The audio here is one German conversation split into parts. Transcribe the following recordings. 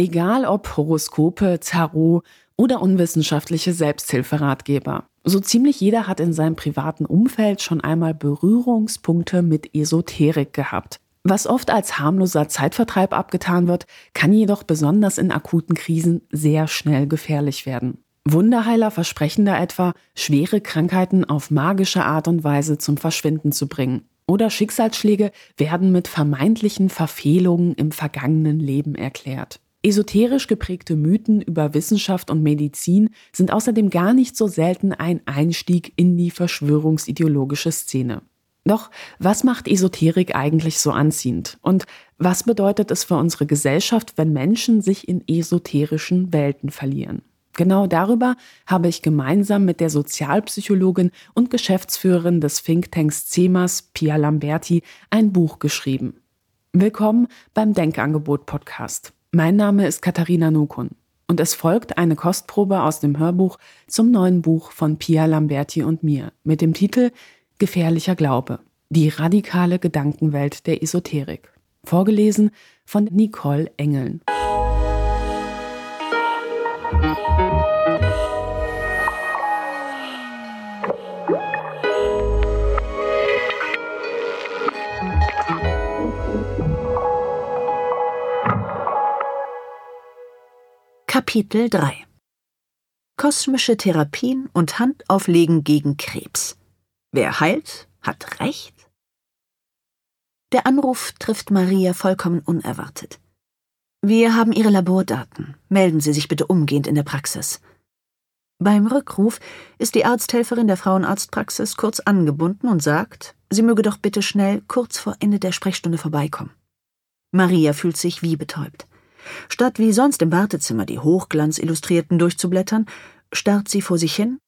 Egal ob Horoskope, Tarot oder unwissenschaftliche Selbsthilferatgeber. So ziemlich jeder hat in seinem privaten Umfeld schon einmal Berührungspunkte mit Esoterik gehabt. Was oft als harmloser Zeitvertreib abgetan wird, kann jedoch besonders in akuten Krisen sehr schnell gefährlich werden. Wunderheiler versprechen da etwa, schwere Krankheiten auf magische Art und Weise zum Verschwinden zu bringen. Oder Schicksalsschläge werden mit vermeintlichen Verfehlungen im vergangenen Leben erklärt. Esoterisch geprägte Mythen über Wissenschaft und Medizin sind außerdem gar nicht so selten ein Einstieg in die verschwörungsideologische Szene. Doch was macht Esoterik eigentlich so anziehend? Und was bedeutet es für unsere Gesellschaft, wenn Menschen sich in esoterischen Welten verlieren? Genau darüber habe ich gemeinsam mit der Sozialpsychologin und Geschäftsführerin des Thinktanks CEMAS, Pia Lamberti, ein Buch geschrieben. Willkommen beim Denkangebot Podcast. Mein Name ist Katharina Nukun und es folgt eine Kostprobe aus dem Hörbuch zum neuen Buch von Pia Lamberti und mir mit dem Titel Gefährlicher Glaube. Die radikale Gedankenwelt der Esoterik. Vorgelesen von Nicole Engeln. Kapitel 3 Kosmische Therapien und Handauflegen gegen Krebs. Wer heilt, hat Recht? Der Anruf trifft Maria vollkommen unerwartet. Wir haben Ihre Labordaten. Melden Sie sich bitte umgehend in der Praxis. Beim Rückruf ist die Arzthelferin der Frauenarztpraxis kurz angebunden und sagt, sie möge doch bitte schnell kurz vor Ende der Sprechstunde vorbeikommen. Maria fühlt sich wie betäubt. Statt wie sonst im Wartezimmer die Hochglanzillustrierten durchzublättern, starrt sie vor sich hin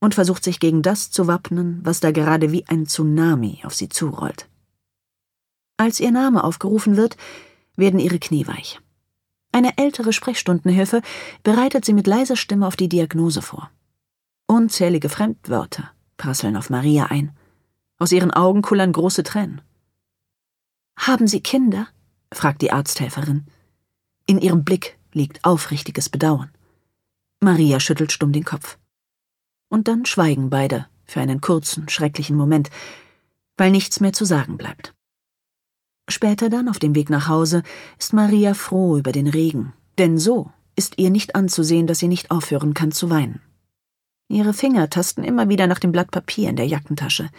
und versucht sich gegen das zu wappnen, was da gerade wie ein Tsunami auf sie zurollt. Als ihr Name aufgerufen wird, werden ihre Knie weich. Eine ältere Sprechstundenhilfe bereitet sie mit leiser Stimme auf die Diagnose vor. Unzählige Fremdwörter prasseln auf Maria ein. Aus ihren Augen kullern große Tränen. Haben Sie Kinder? fragt die Arzthelferin. In ihrem Blick liegt aufrichtiges Bedauern. Maria schüttelt stumm den Kopf. Und dann schweigen beide für einen kurzen, schrecklichen Moment, weil nichts mehr zu sagen bleibt. Später dann, auf dem Weg nach Hause, ist Maria froh über den Regen, denn so ist ihr nicht anzusehen, dass sie nicht aufhören kann zu weinen. Ihre Finger tasten immer wieder nach dem Blatt Papier in der Jackentasche.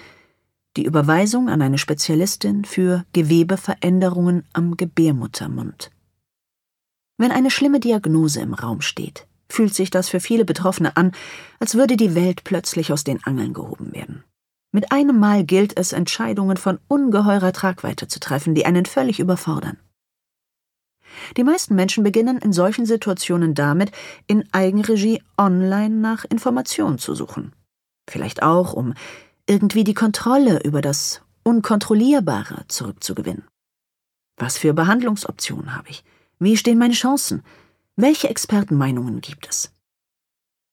Die Überweisung an eine Spezialistin für Gewebeveränderungen am Gebärmuttermund. Wenn eine schlimme Diagnose im Raum steht, fühlt sich das für viele Betroffene an, als würde die Welt plötzlich aus den Angeln gehoben werden. Mit einem Mal gilt es, Entscheidungen von ungeheurer Tragweite zu treffen, die einen völlig überfordern. Die meisten Menschen beginnen in solchen Situationen damit, in Eigenregie online nach Informationen zu suchen. Vielleicht auch, um irgendwie die Kontrolle über das Unkontrollierbare zurückzugewinnen. Was für Behandlungsoptionen habe ich? Wie stehen meine Chancen? Welche Expertenmeinungen gibt es?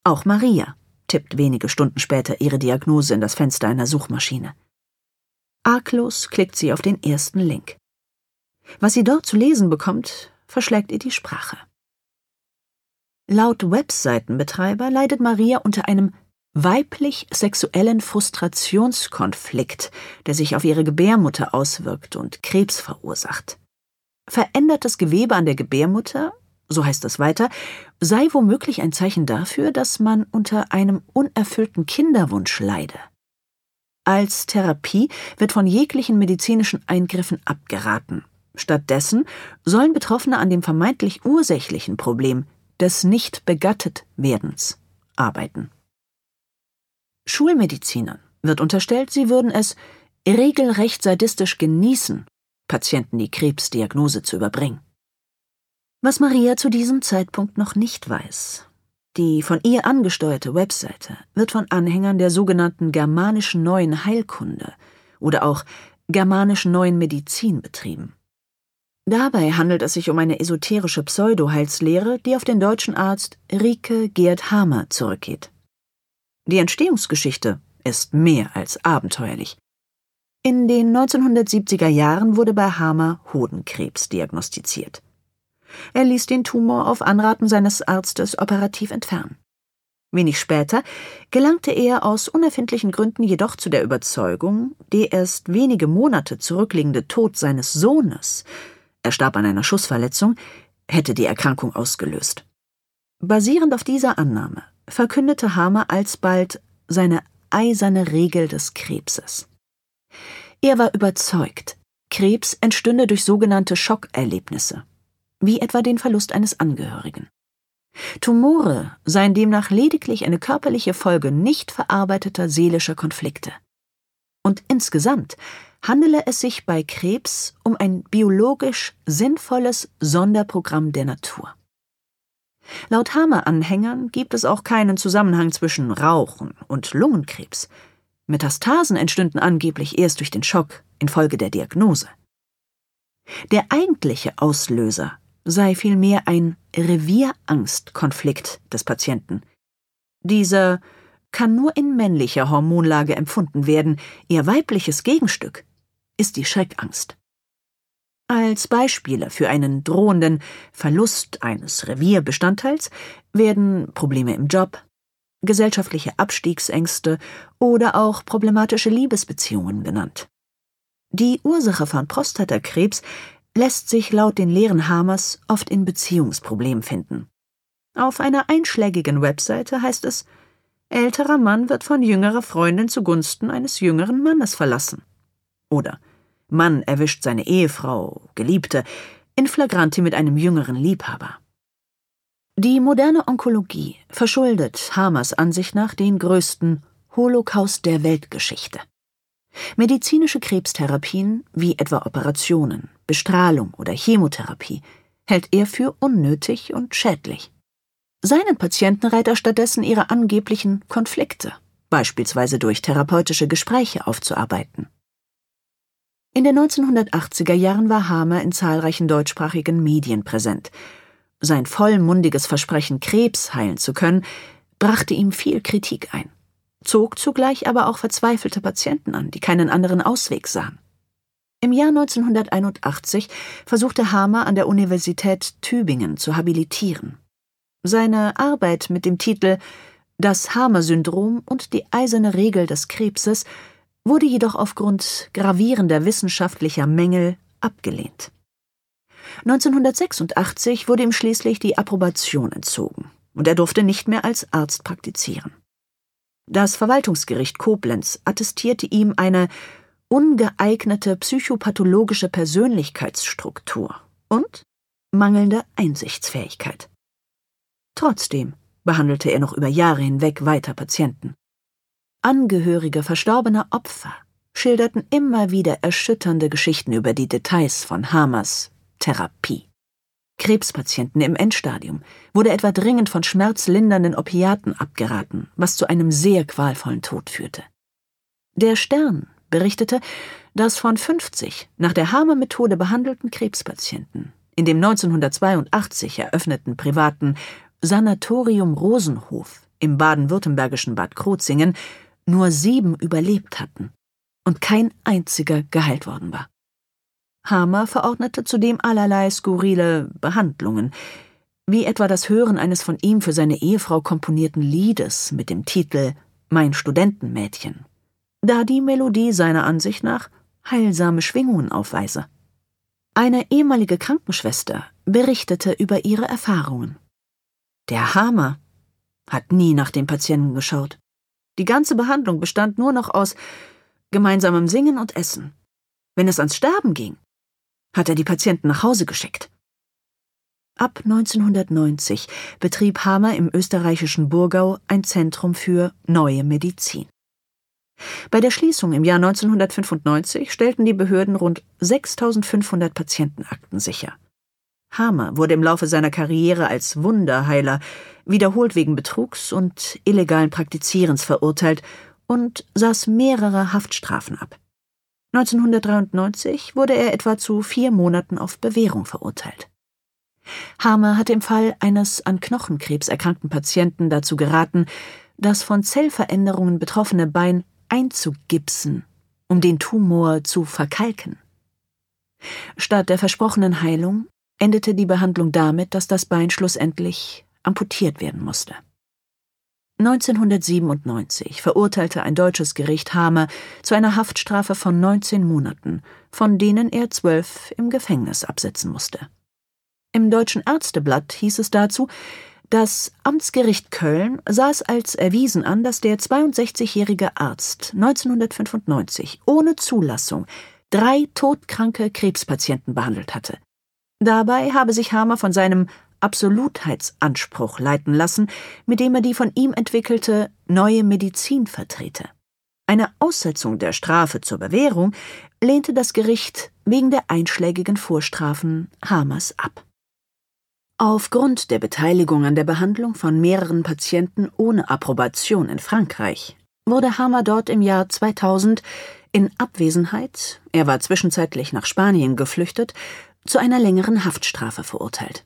Auch Maria tippt wenige Stunden später ihre Diagnose in das Fenster einer Suchmaschine. Arglos klickt sie auf den ersten Link. Was sie dort zu lesen bekommt, verschlägt ihr die Sprache. Laut Webseitenbetreiber leidet Maria unter einem weiblich-sexuellen Frustrationskonflikt, der sich auf ihre Gebärmutter auswirkt und Krebs verursacht. Verändertes Gewebe an der Gebärmutter so heißt es weiter, sei womöglich ein Zeichen dafür, dass man unter einem unerfüllten Kinderwunsch leide. Als Therapie wird von jeglichen medizinischen Eingriffen abgeraten. Stattdessen sollen Betroffene an dem vermeintlich ursächlichen Problem des nicht begattet werdens arbeiten. Schulmedizinern wird unterstellt, sie würden es regelrecht sadistisch genießen, Patienten die Krebsdiagnose zu überbringen. Was Maria zu diesem Zeitpunkt noch nicht weiß. Die von ihr angesteuerte Webseite wird von Anhängern der sogenannten germanischen neuen Heilkunde oder auch germanischen neuen Medizin betrieben. Dabei handelt es sich um eine esoterische Pseudo-Heilslehre, die auf den deutschen Arzt Rike Gerd Hamer zurückgeht. Die Entstehungsgeschichte ist mehr als abenteuerlich. In den 1970er Jahren wurde bei Hamer Hodenkrebs diagnostiziert. Er ließ den Tumor auf Anraten seines Arztes operativ entfernen. Wenig später gelangte er aus unerfindlichen Gründen jedoch zu der Überzeugung, der erst wenige Monate zurückliegende Tod seines Sohnes er starb an einer Schussverletzung hätte die Erkrankung ausgelöst. Basierend auf dieser Annahme verkündete Hamer alsbald seine eiserne Regel des Krebses. Er war überzeugt, Krebs entstünde durch sogenannte Schockerlebnisse, wie etwa den Verlust eines Angehörigen. Tumore seien demnach lediglich eine körperliche Folge nicht verarbeiteter seelischer Konflikte. Und insgesamt handele es sich bei Krebs um ein biologisch sinnvolles Sonderprogramm der Natur. Laut Hamer-Anhängern gibt es auch keinen Zusammenhang zwischen Rauchen und Lungenkrebs. Metastasen entstünden angeblich erst durch den Schock infolge der Diagnose. Der eigentliche Auslöser sei vielmehr ein Revierangstkonflikt des Patienten. Dieser kann nur in männlicher Hormonlage empfunden werden, ihr weibliches Gegenstück ist die Schreckangst. Als Beispiele für einen drohenden Verlust eines Revierbestandteils werden Probleme im Job, gesellschaftliche Abstiegsängste oder auch problematische Liebesbeziehungen genannt. Die Ursache von Prostatakrebs lässt sich laut den Lehren Hamers oft in Beziehungsproblemen finden. Auf einer einschlägigen Webseite heißt es, älterer Mann wird von jüngerer Freundin zugunsten eines jüngeren Mannes verlassen. Oder Mann erwischt seine Ehefrau, Geliebte, in flagranti mit einem jüngeren Liebhaber. Die moderne Onkologie verschuldet Hamers Ansicht nach den größten Holocaust der Weltgeschichte. Medizinische Krebstherapien, wie etwa Operationen, Bestrahlung oder Chemotherapie, hält er für unnötig und schädlich. Seinen Patienten rät er stattdessen ihre angeblichen Konflikte, beispielsweise durch therapeutische Gespräche aufzuarbeiten. In den 1980er Jahren war Hamer in zahlreichen deutschsprachigen Medien präsent. Sein vollmundiges Versprechen, Krebs heilen zu können, brachte ihm viel Kritik ein, zog zugleich aber auch verzweifelte Patienten an, die keinen anderen Ausweg sahen. Im Jahr 1981 versuchte Hamer an der Universität Tübingen zu habilitieren. Seine Arbeit mit dem Titel Das Hamer-Syndrom und die eiserne Regel des Krebses wurde jedoch aufgrund gravierender wissenschaftlicher Mängel abgelehnt. 1986 wurde ihm schließlich die Approbation entzogen und er durfte nicht mehr als Arzt praktizieren. Das Verwaltungsgericht Koblenz attestierte ihm eine ungeeignete psychopathologische Persönlichkeitsstruktur und mangelnde Einsichtsfähigkeit. Trotzdem behandelte er noch über Jahre hinweg weiter Patienten. Angehörige verstorbener Opfer schilderten immer wieder erschütternde Geschichten über die Details von Hamers Therapie. Krebspatienten im Endstadium wurde etwa dringend von schmerzlindernden Opiaten abgeraten, was zu einem sehr qualvollen Tod führte. Der Stern berichtete, dass von 50 nach der Hamer-Methode behandelten Krebspatienten in dem 1982 eröffneten privaten Sanatorium Rosenhof im baden-württembergischen Bad Krozingen nur sieben überlebt hatten und kein einziger geheilt worden war. Hamer verordnete zudem allerlei skurrile Behandlungen, wie etwa das Hören eines von ihm für seine Ehefrau komponierten Liedes mit dem Titel Mein Studentenmädchen, da die Melodie seiner Ansicht nach heilsame Schwingungen aufweise. Eine ehemalige Krankenschwester berichtete über ihre Erfahrungen. Der Hamer hat nie nach dem Patienten geschaut. Die ganze Behandlung bestand nur noch aus gemeinsamem Singen und Essen. Wenn es ans Sterben ging, hat er die Patienten nach Hause geschickt. Ab 1990 betrieb Hamer im österreichischen Burgau ein Zentrum für neue Medizin. Bei der Schließung im Jahr 1995 stellten die Behörden rund 6500 Patientenakten sicher. Hamer wurde im Laufe seiner Karriere als Wunderheiler wiederholt wegen Betrugs und illegalen Praktizierens verurteilt und saß mehrere Haftstrafen ab. 1993 wurde er etwa zu vier Monaten auf Bewährung verurteilt. Hamer hat im Fall eines an Knochenkrebs erkrankten Patienten dazu geraten, das von Zellveränderungen betroffene Bein einzugipsen, um den Tumor zu verkalken. Statt der versprochenen Heilung endete die Behandlung damit, dass das Bein schlussendlich amputiert werden musste. 1997 verurteilte ein deutsches Gericht Hamer zu einer Haftstrafe von 19 Monaten, von denen er zwölf im Gefängnis absitzen musste. Im Deutschen Ärzteblatt hieß es dazu, das Amtsgericht Köln sah es als erwiesen an, dass der 62-jährige Arzt 1995 ohne Zulassung drei todkranke Krebspatienten behandelt hatte. Dabei habe sich Hamer von seinem Absolutheitsanspruch leiten lassen, mit dem er die von ihm entwickelte neue Medizin vertrete. Eine Aussetzung der Strafe zur Bewährung lehnte das Gericht wegen der einschlägigen Vorstrafen Hamers ab. Aufgrund der Beteiligung an der Behandlung von mehreren Patienten ohne Approbation in Frankreich wurde Hammer dort im Jahr 2000 in Abwesenheit, er war zwischenzeitlich nach Spanien geflüchtet, zu einer längeren Haftstrafe verurteilt.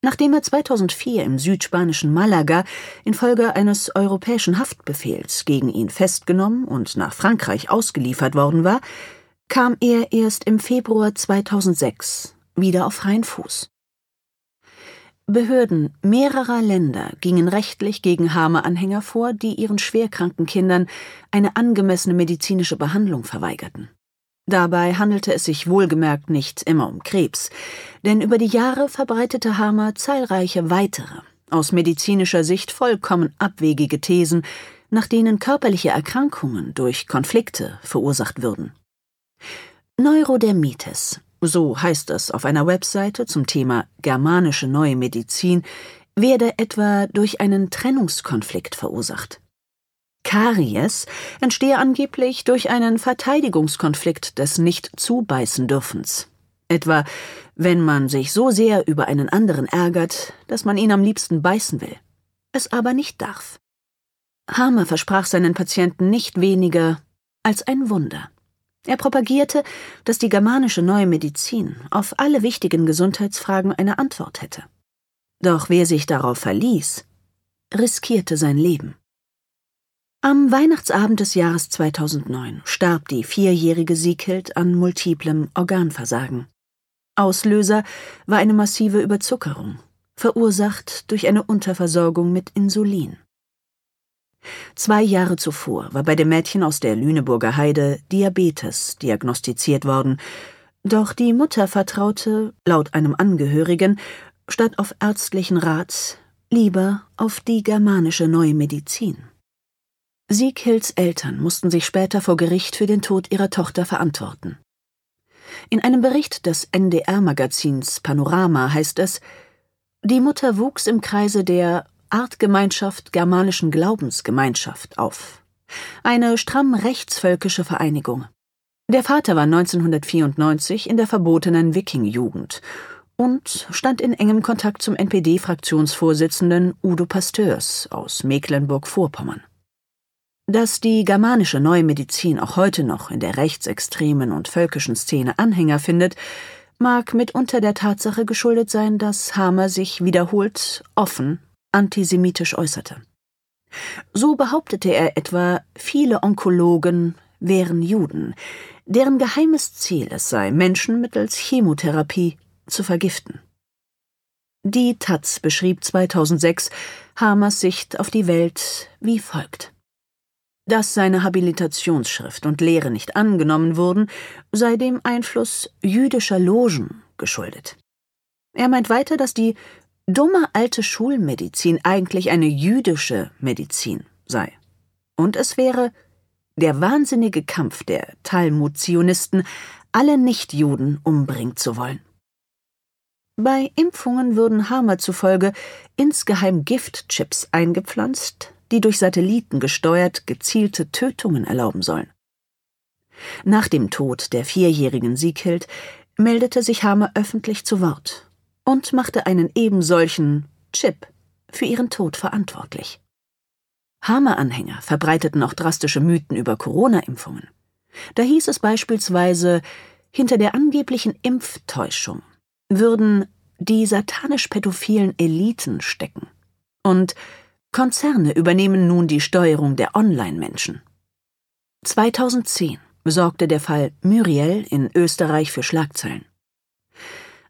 Nachdem er 2004 im südspanischen Malaga infolge eines europäischen Haftbefehls gegen ihn festgenommen und nach Frankreich ausgeliefert worden war, kam er erst im Februar 2006 wieder auf freien Fuß. Behörden mehrerer Länder gingen rechtlich gegen Hamer-Anhänger vor, die ihren schwerkranken Kindern eine angemessene medizinische Behandlung verweigerten. Dabei handelte es sich wohlgemerkt nicht immer um Krebs, denn über die Jahre verbreitete Hamer zahlreiche weitere, aus medizinischer Sicht vollkommen abwegige Thesen, nach denen körperliche Erkrankungen durch Konflikte verursacht würden. Neurodermitis, so heißt es auf einer Webseite zum Thema germanische neue Medizin, werde etwa durch einen Trennungskonflikt verursacht. Karies entstehe angeblich durch einen Verteidigungskonflikt des Nicht-Zubeißen-Dürfens. Etwa, wenn man sich so sehr über einen anderen ärgert, dass man ihn am liebsten beißen will, es aber nicht darf. Hamer versprach seinen Patienten nicht weniger als ein Wunder. Er propagierte, dass die germanische neue Medizin auf alle wichtigen Gesundheitsfragen eine Antwort hätte. Doch wer sich darauf verließ, riskierte sein Leben. Am Weihnachtsabend des Jahres 2009 starb die vierjährige Sieghild an multiplem Organversagen. Auslöser war eine massive Überzuckerung, verursacht durch eine Unterversorgung mit Insulin. Zwei Jahre zuvor war bei dem Mädchen aus der Lüneburger Heide Diabetes diagnostiziert worden, doch die Mutter vertraute, laut einem Angehörigen, statt auf ärztlichen Rat lieber auf die germanische Neue Medizin. Sieghilds Eltern mussten sich später vor Gericht für den Tod ihrer Tochter verantworten. In einem Bericht des NDR-Magazins Panorama heißt es, die Mutter wuchs im Kreise der Artgemeinschaft Germanischen Glaubensgemeinschaft auf. Eine stramm rechtsvölkische Vereinigung. Der Vater war 1994 in der verbotenen Wiking-Jugend und stand in engem Kontakt zum NPD-Fraktionsvorsitzenden Udo Pasteurs aus Mecklenburg-Vorpommern. Dass die germanische Neue Medizin auch heute noch in der rechtsextremen und völkischen Szene Anhänger findet, mag mitunter der Tatsache geschuldet sein, dass Hamer sich wiederholt offen antisemitisch äußerte. So behauptete er etwa, viele Onkologen wären Juden, deren geheimes Ziel es sei, Menschen mittels Chemotherapie zu vergiften. Die Taz beschrieb 2006 Hamers Sicht auf die Welt wie folgt. Dass seine Habilitationsschrift und Lehre nicht angenommen wurden, sei dem Einfluss jüdischer Logen geschuldet. Er meint weiter, dass die dumme alte Schulmedizin eigentlich eine jüdische Medizin sei. Und es wäre der wahnsinnige Kampf der Talmud-Zionisten, alle Nichtjuden umbringen zu wollen. Bei Impfungen würden Hamer zufolge insgeheim Giftchips eingepflanzt, die durch Satelliten gesteuert gezielte Tötungen erlauben sollen. Nach dem Tod der vierjährigen Sieghild meldete sich Hamer öffentlich zu Wort und machte einen ebensolchen Chip für ihren Tod verantwortlich. Hamer-Anhänger verbreiteten auch drastische Mythen über Corona-Impfungen. Da hieß es beispielsweise, hinter der angeblichen Impftäuschung würden die satanisch-pädophilen Eliten stecken. Und Konzerne übernehmen nun die Steuerung der Online-Menschen. 2010 sorgte der Fall Muriel in Österreich für Schlagzeilen.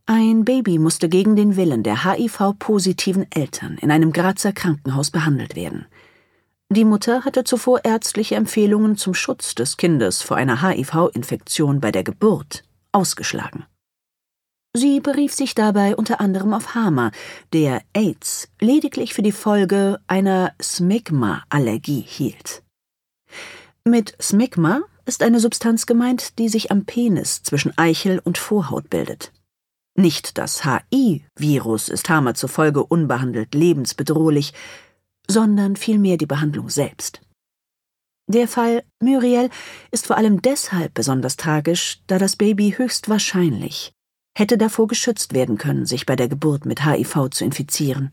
Ein Baby musste gegen den Willen der HIV-positiven Eltern in einem Grazer Krankenhaus behandelt werden. Die Mutter hatte zuvor ärztliche Empfehlungen zum Schutz des Kindes vor einer HIV-Infektion bei der Geburt ausgeschlagen. Sie berief sich dabei unter anderem auf Hamer, der AIDS lediglich für die Folge einer Smegma-Allergie hielt. Mit Smegma ist eine Substanz gemeint, die sich am Penis zwischen Eichel und Vorhaut bildet. Nicht das HI-Virus ist Hamer zufolge unbehandelt lebensbedrohlich, sondern vielmehr die Behandlung selbst. Der Fall Muriel ist vor allem deshalb besonders tragisch, da das Baby höchstwahrscheinlich hätte davor geschützt werden können, sich bei der Geburt mit HIV zu infizieren.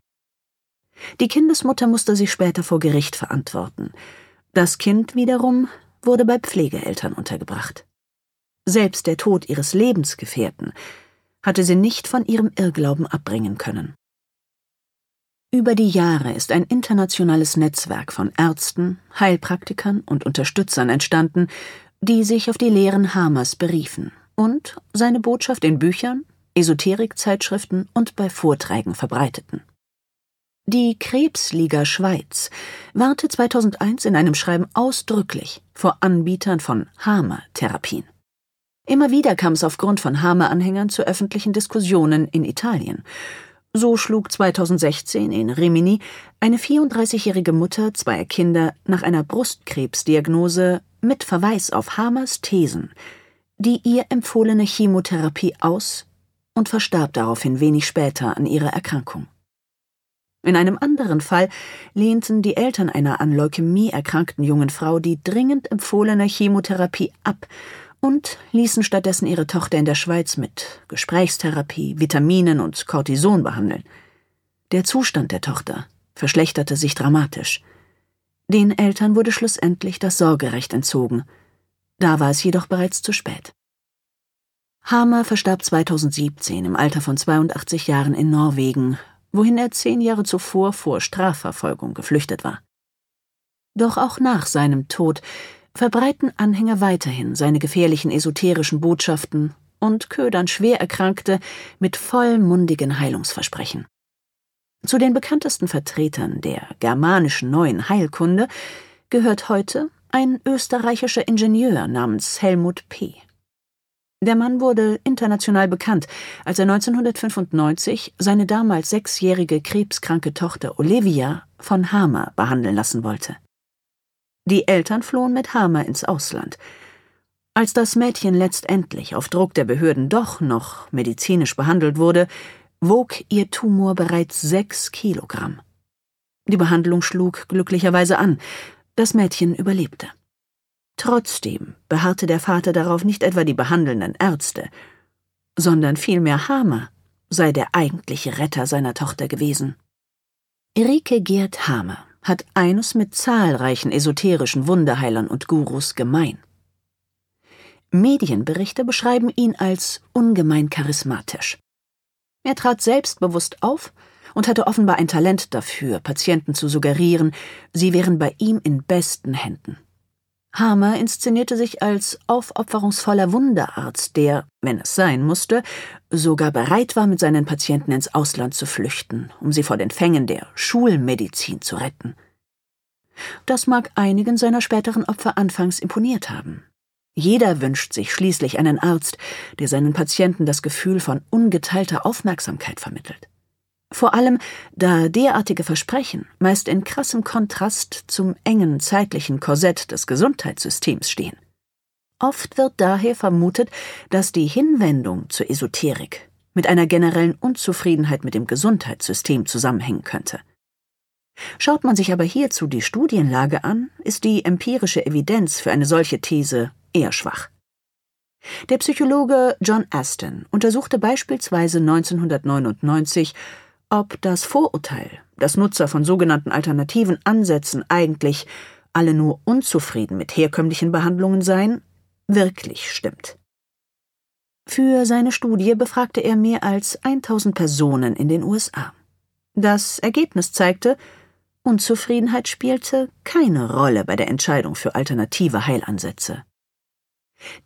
Die Kindesmutter musste sich später vor Gericht verantworten. Das Kind wiederum wurde bei Pflegeeltern untergebracht. Selbst der Tod ihres Lebensgefährten hatte sie nicht von ihrem Irrglauben abbringen können. Über die Jahre ist ein internationales Netzwerk von Ärzten, Heilpraktikern und Unterstützern entstanden, die sich auf die Lehren Hamers beriefen und seine Botschaft in Büchern, Esoterikzeitschriften und bei Vorträgen verbreiteten. Die Krebsliga Schweiz warnte 2001 in einem Schreiben ausdrücklich vor Anbietern von Hamer-Therapien. Immer wieder kam es aufgrund von Hamer-Anhängern zu öffentlichen Diskussionen in Italien. So schlug 2016 in Rimini eine 34-jährige Mutter zweier Kinder nach einer Brustkrebsdiagnose mit Verweis auf Hamers Thesen die ihr empfohlene Chemotherapie aus und verstarb daraufhin wenig später an ihrer Erkrankung. In einem anderen Fall lehnten die Eltern einer an Leukämie erkrankten jungen Frau die dringend empfohlene Chemotherapie ab und ließen stattdessen ihre Tochter in der Schweiz mit Gesprächstherapie, Vitaminen und Cortison behandeln. Der Zustand der Tochter verschlechterte sich dramatisch. Den Eltern wurde schlussendlich das Sorgerecht entzogen – da war es jedoch bereits zu spät. Hamer verstarb 2017 im Alter von 82 Jahren in Norwegen, wohin er zehn Jahre zuvor vor Strafverfolgung geflüchtet war. Doch auch nach seinem Tod verbreiten Anhänger weiterhin seine gefährlichen esoterischen Botschaften und ködern Schwererkrankte mit vollmundigen Heilungsversprechen. Zu den bekanntesten Vertretern der germanischen neuen Heilkunde gehört heute ein österreichischer Ingenieur namens Helmut P. Der Mann wurde international bekannt, als er 1995 seine damals sechsjährige krebskranke Tochter Olivia von Hamer behandeln lassen wollte. Die Eltern flohen mit Hamer ins Ausland. Als das Mädchen letztendlich auf Druck der Behörden doch noch medizinisch behandelt wurde, wog ihr Tumor bereits sechs Kilogramm. Die Behandlung schlug glücklicherweise an, das Mädchen überlebte. Trotzdem beharrte der Vater darauf, nicht etwa die behandelnden Ärzte, sondern vielmehr Hamer sei der eigentliche Retter seiner Tochter gewesen. Erike Gerd Hamer hat eines mit zahlreichen esoterischen Wunderheilern und Gurus gemein. Medienberichte beschreiben ihn als ungemein charismatisch. Er trat selbstbewusst auf und hatte offenbar ein Talent dafür, Patienten zu suggerieren, sie wären bei ihm in besten Händen. Hamer inszenierte sich als aufopferungsvoller Wunderarzt, der, wenn es sein musste, sogar bereit war, mit seinen Patienten ins Ausland zu flüchten, um sie vor den Fängen der Schulmedizin zu retten. Das mag einigen seiner späteren Opfer anfangs imponiert haben. Jeder wünscht sich schließlich einen Arzt, der seinen Patienten das Gefühl von ungeteilter Aufmerksamkeit vermittelt. Vor allem, da derartige Versprechen meist in krassem Kontrast zum engen zeitlichen Korsett des Gesundheitssystems stehen. Oft wird daher vermutet, dass die Hinwendung zur Esoterik mit einer generellen Unzufriedenheit mit dem Gesundheitssystem zusammenhängen könnte. Schaut man sich aber hierzu die Studienlage an, ist die empirische Evidenz für eine solche These eher schwach. Der Psychologe John Aston untersuchte beispielsweise 1999 ob das Vorurteil, dass Nutzer von sogenannten alternativen Ansätzen eigentlich alle nur unzufrieden mit herkömmlichen Behandlungen seien, wirklich stimmt. Für seine Studie befragte er mehr als 1000 Personen in den USA. Das Ergebnis zeigte, Unzufriedenheit spielte keine Rolle bei der Entscheidung für alternative Heilansätze.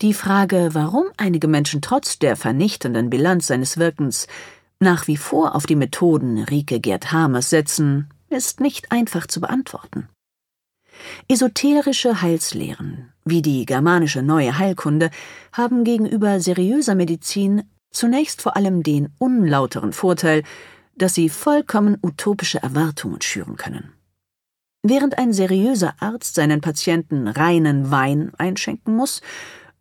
Die Frage, warum einige Menschen trotz der vernichtenden Bilanz seines Wirkens nach wie vor auf die Methoden Rike Gerd Hamers setzen, ist nicht einfach zu beantworten. Esoterische Heilslehren, wie die germanische neue Heilkunde, haben gegenüber seriöser Medizin zunächst vor allem den unlauteren Vorteil, dass sie vollkommen utopische Erwartungen schüren können. Während ein seriöser Arzt seinen Patienten reinen Wein einschenken muss,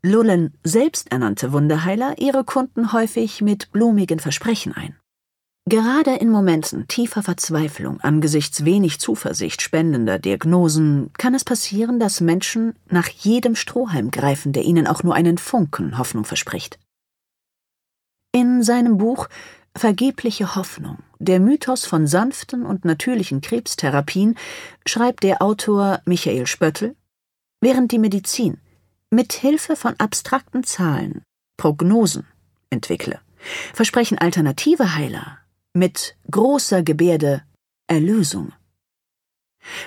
lullen selbsternannte Wunderheiler ihre Kunden häufig mit blumigen Versprechen ein. Gerade in Momenten tiefer Verzweiflung angesichts wenig Zuversicht spendender Diagnosen kann es passieren, dass Menschen nach jedem Strohhalm greifen, der ihnen auch nur einen Funken Hoffnung verspricht. In seinem Buch Vergebliche Hoffnung, der Mythos von sanften und natürlichen Krebstherapien, schreibt der Autor Michael Spöttl, während die Medizin mit Hilfe von abstrakten Zahlen Prognosen entwickle, versprechen alternative Heiler mit großer Gebärde Erlösung.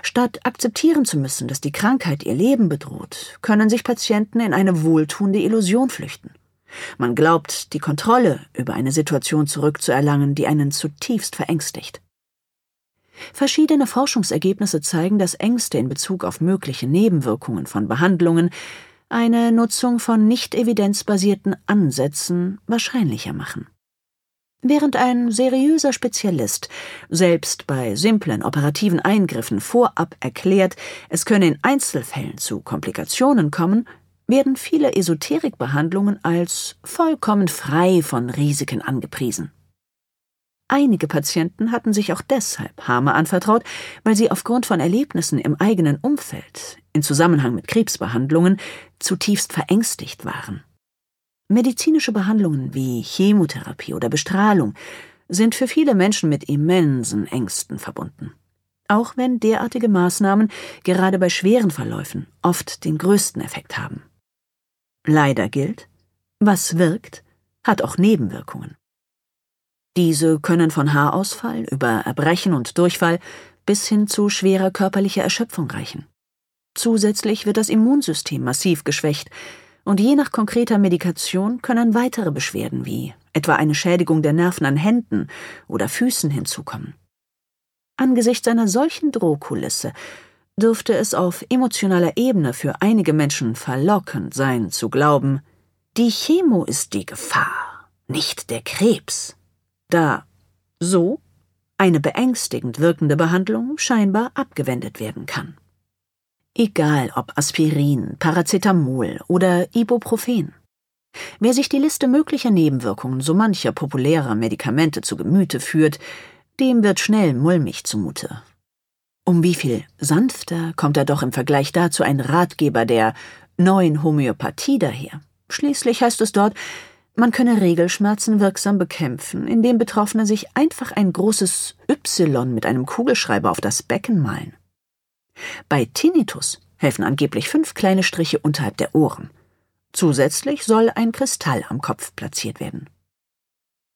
Statt akzeptieren zu müssen, dass die Krankheit ihr Leben bedroht, können sich Patienten in eine wohltuende Illusion flüchten. Man glaubt, die Kontrolle über eine Situation zurückzuerlangen, die einen zutiefst verängstigt. Verschiedene Forschungsergebnisse zeigen, dass Ängste in Bezug auf mögliche Nebenwirkungen von Behandlungen eine Nutzung von nicht evidenzbasierten Ansätzen wahrscheinlicher machen. Während ein seriöser Spezialist selbst bei simplen operativen Eingriffen vorab erklärt, es könne in Einzelfällen zu Komplikationen kommen, werden viele Esoterikbehandlungen als vollkommen frei von Risiken angepriesen. Einige Patienten hatten sich auch deshalb Hame anvertraut, weil sie aufgrund von Erlebnissen im eigenen Umfeld in Zusammenhang mit Krebsbehandlungen zutiefst verängstigt waren. Medizinische Behandlungen wie Chemotherapie oder Bestrahlung sind für viele Menschen mit immensen Ängsten verbunden. Auch wenn derartige Maßnahmen gerade bei schweren Verläufen oft den größten Effekt haben. Leider gilt, was wirkt, hat auch Nebenwirkungen. Diese können von Haarausfall über Erbrechen und Durchfall bis hin zu schwerer körperlicher Erschöpfung reichen. Zusätzlich wird das Immunsystem massiv geschwächt, und je nach konkreter Medikation können weitere Beschwerden wie etwa eine Schädigung der Nerven an Händen oder Füßen hinzukommen. Angesichts einer solchen Drohkulisse dürfte es auf emotionaler Ebene für einige Menschen verlockend sein zu glauben, die Chemo ist die Gefahr, nicht der Krebs, da so eine beängstigend wirkende Behandlung scheinbar abgewendet werden kann. Egal ob Aspirin, Paracetamol oder Ibuprofen. Wer sich die Liste möglicher Nebenwirkungen so mancher populärer Medikamente zu Gemüte führt, dem wird schnell mulmig zumute. Um wie viel sanfter kommt er doch im Vergleich dazu ein Ratgeber der neuen Homöopathie daher. Schließlich heißt es dort, man könne Regelschmerzen wirksam bekämpfen, indem Betroffene sich einfach ein großes Y mit einem Kugelschreiber auf das Becken malen. Bei Tinnitus helfen angeblich fünf kleine Striche unterhalb der Ohren. Zusätzlich soll ein Kristall am Kopf platziert werden.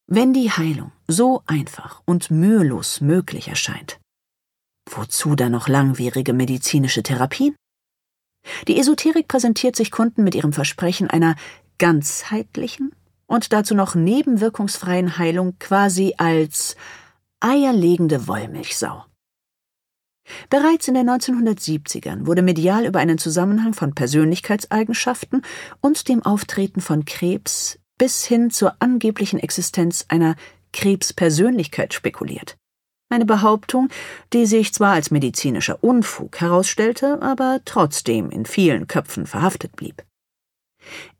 Wenn die Heilung so einfach und mühelos möglich erscheint, wozu dann noch langwierige medizinische Therapien? Die Esoterik präsentiert sich Kunden mit ihrem Versprechen einer ganzheitlichen und dazu noch nebenwirkungsfreien Heilung quasi als eierlegende Wollmilchsau. Bereits in den 1970ern wurde medial über einen Zusammenhang von Persönlichkeitseigenschaften und dem Auftreten von Krebs bis hin zur angeblichen Existenz einer Krebspersönlichkeit spekuliert. Eine Behauptung, die sich zwar als medizinischer Unfug herausstellte, aber trotzdem in vielen Köpfen verhaftet blieb.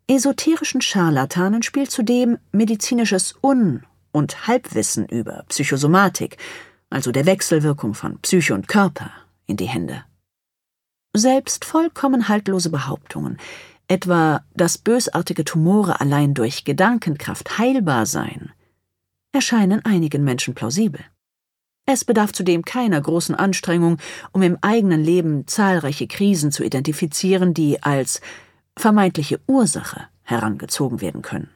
Esoterischen Scharlatanen spielt zudem medizinisches Un- und Halbwissen über Psychosomatik also der Wechselwirkung von Psyche und Körper, in die Hände. Selbst vollkommen haltlose Behauptungen, etwa dass bösartige Tumore allein durch Gedankenkraft heilbar seien, erscheinen einigen Menschen plausibel. Es bedarf zudem keiner großen Anstrengung, um im eigenen Leben zahlreiche Krisen zu identifizieren, die als vermeintliche Ursache herangezogen werden können.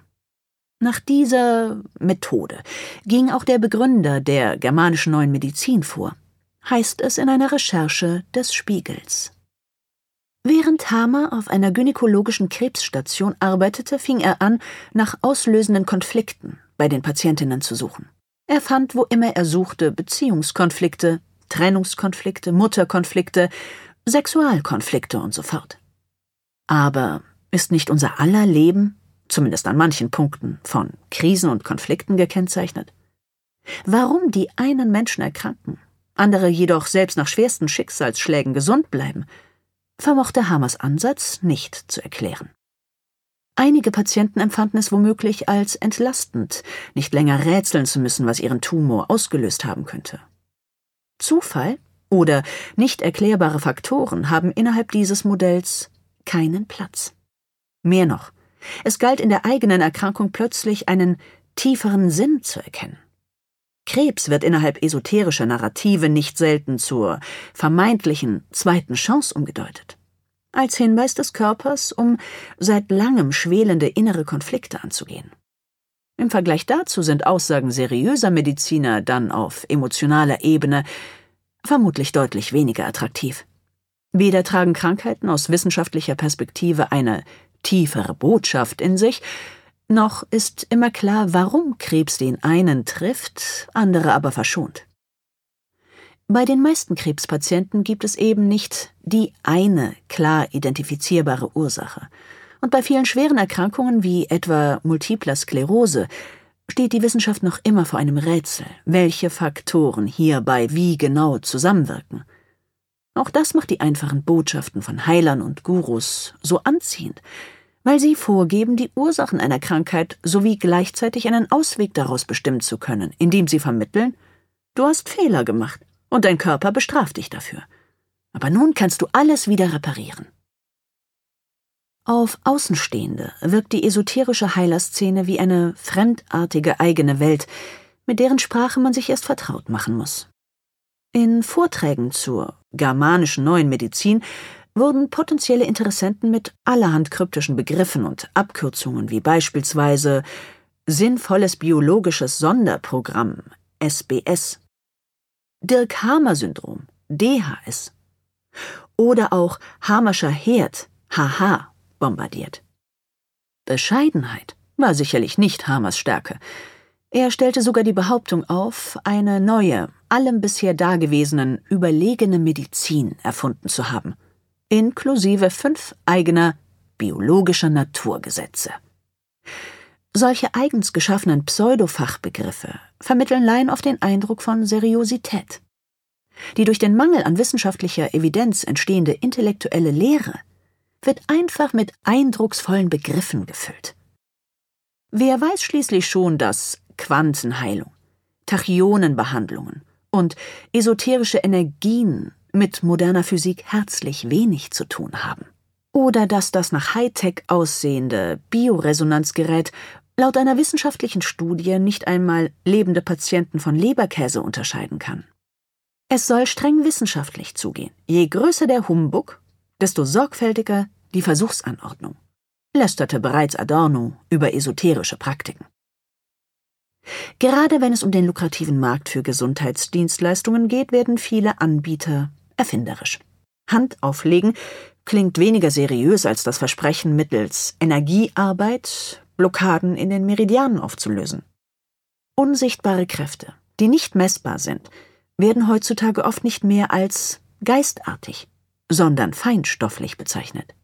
Nach dieser Methode ging auch der Begründer der germanischen neuen Medizin vor, heißt es in einer Recherche des Spiegels. Während Hamer auf einer gynäkologischen Krebsstation arbeitete, fing er an, nach auslösenden Konflikten bei den Patientinnen zu suchen. Er fand, wo immer er suchte, Beziehungskonflikte, Trennungskonflikte, Mutterkonflikte, Sexualkonflikte und so fort. Aber ist nicht unser aller Leben, zumindest an manchen Punkten, von Krisen und Konflikten gekennzeichnet? Warum die einen Menschen erkranken, andere jedoch selbst nach schwersten Schicksalsschlägen gesund bleiben, vermochte Hamers Ansatz nicht zu erklären. Einige Patienten empfanden es womöglich als entlastend, nicht länger rätseln zu müssen, was ihren Tumor ausgelöst haben könnte. Zufall oder nicht erklärbare Faktoren haben innerhalb dieses Modells keinen Platz. Mehr noch, es galt in der eigenen Erkrankung plötzlich einen tieferen Sinn zu erkennen. Krebs wird innerhalb esoterischer Narrative nicht selten zur vermeintlichen zweiten Chance umgedeutet als Hinweis des Körpers, um seit langem schwelende innere Konflikte anzugehen. Im Vergleich dazu sind Aussagen seriöser Mediziner dann auf emotionaler Ebene vermutlich deutlich weniger attraktiv. Weder tragen Krankheiten aus wissenschaftlicher Perspektive eine tiefere Botschaft in sich, noch ist immer klar, warum Krebs den einen trifft, andere aber verschont. Bei den meisten Krebspatienten gibt es eben nicht die eine klar identifizierbare Ursache. Und bei vielen schweren Erkrankungen wie etwa multipler Sklerose steht die Wissenschaft noch immer vor einem Rätsel, welche Faktoren hierbei wie genau zusammenwirken. Auch das macht die einfachen Botschaften von Heilern und Gurus so anziehend, weil sie vorgeben, die Ursachen einer Krankheit sowie gleichzeitig einen Ausweg daraus bestimmen zu können, indem sie vermitteln, du hast Fehler gemacht und dein Körper bestraft dich dafür. Aber nun kannst du alles wieder reparieren. Auf Außenstehende wirkt die esoterische Heilerszene wie eine fremdartige eigene Welt, mit deren Sprache man sich erst vertraut machen muss. In Vorträgen zur germanischen neuen Medizin wurden potenzielle Interessenten mit allerhand kryptischen Begriffen und Abkürzungen wie beispielsweise sinnvolles biologisches Sonderprogramm SBS Dirk-Hamer-Syndrom, DHS. Oder auch Hamerscher Herd, HH, bombardiert. Bescheidenheit war sicherlich nicht Hamers Stärke. Er stellte sogar die Behauptung auf, eine neue, allem bisher Dagewesenen überlegene Medizin erfunden zu haben, inklusive fünf eigener biologischer Naturgesetze. Solche eigens geschaffenen Pseudofachbegriffe vermitteln Laien oft den Eindruck von Seriosität. Die durch den Mangel an wissenschaftlicher Evidenz entstehende intellektuelle Lehre wird einfach mit eindrucksvollen Begriffen gefüllt. Wer weiß schließlich schon, dass Quantenheilung, Tachyonenbehandlungen und esoterische Energien mit moderner Physik herzlich wenig zu tun haben? Oder dass das nach Hightech aussehende Bioresonanzgerät laut einer wissenschaftlichen Studie nicht einmal lebende Patienten von Leberkäse unterscheiden kann. Es soll streng wissenschaftlich zugehen. Je größer der Humbug, desto sorgfältiger die Versuchsanordnung, lästerte bereits Adorno über esoterische Praktiken. Gerade wenn es um den lukrativen Markt für Gesundheitsdienstleistungen geht, werden viele Anbieter erfinderisch. Hand auflegen klingt weniger seriös als das Versprechen, mittels Energiearbeit Blockaden in den Meridianen aufzulösen. Unsichtbare Kräfte, die nicht messbar sind, werden heutzutage oft nicht mehr als geistartig, sondern feinstofflich bezeichnet.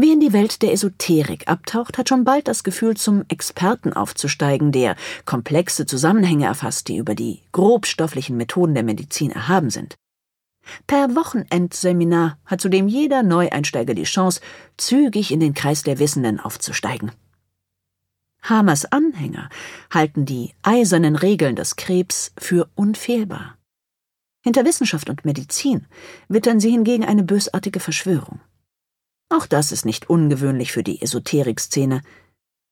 Wer in die Welt der Esoterik abtaucht, hat schon bald das Gefühl, zum Experten aufzusteigen, der komplexe Zusammenhänge erfasst, die über die grobstofflichen Methoden der Medizin erhaben sind. Per Wochenendseminar hat zudem jeder Neueinsteiger die Chance, zügig in den Kreis der Wissenden aufzusteigen. Hamers Anhänger halten die eisernen Regeln des Krebs für unfehlbar. Hinter Wissenschaft und Medizin wittern sie hingegen eine bösartige Verschwörung. Auch das ist nicht ungewöhnlich für die Esoterik-Szene.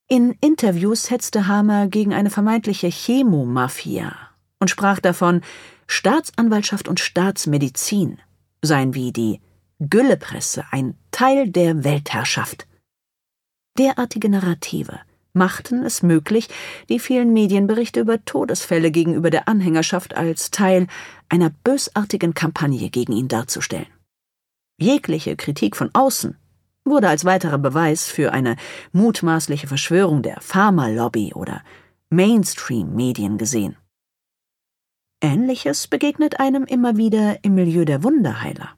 In Interviews hetzte Hamer gegen eine vermeintliche Chemomafia und sprach davon, Staatsanwaltschaft und Staatsmedizin seien wie die Güllepresse ein Teil der Weltherrschaft. Derartige Narrative machten es möglich, die vielen Medienberichte über Todesfälle gegenüber der Anhängerschaft als Teil einer bösartigen Kampagne gegen ihn darzustellen. Jegliche Kritik von außen wurde als weiterer Beweis für eine mutmaßliche Verschwörung der Pharmalobby oder Mainstream-Medien gesehen. Ähnliches begegnet einem immer wieder im Milieu der Wunderheiler.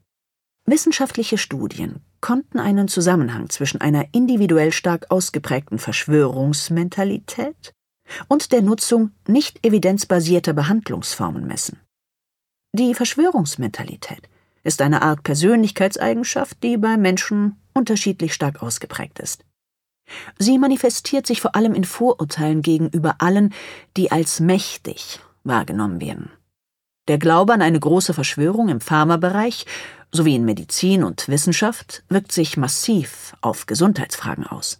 Wissenschaftliche Studien konnten einen Zusammenhang zwischen einer individuell stark ausgeprägten Verschwörungsmentalität und der Nutzung nicht evidenzbasierter Behandlungsformen messen. Die Verschwörungsmentalität ist eine Art Persönlichkeitseigenschaft, die bei Menschen unterschiedlich stark ausgeprägt ist. Sie manifestiert sich vor allem in Vorurteilen gegenüber allen, die als mächtig wahrgenommen werden. Der Glaube an eine große Verschwörung im Pharmabereich sowie in Medizin und Wissenschaft wirkt sich massiv auf Gesundheitsfragen aus.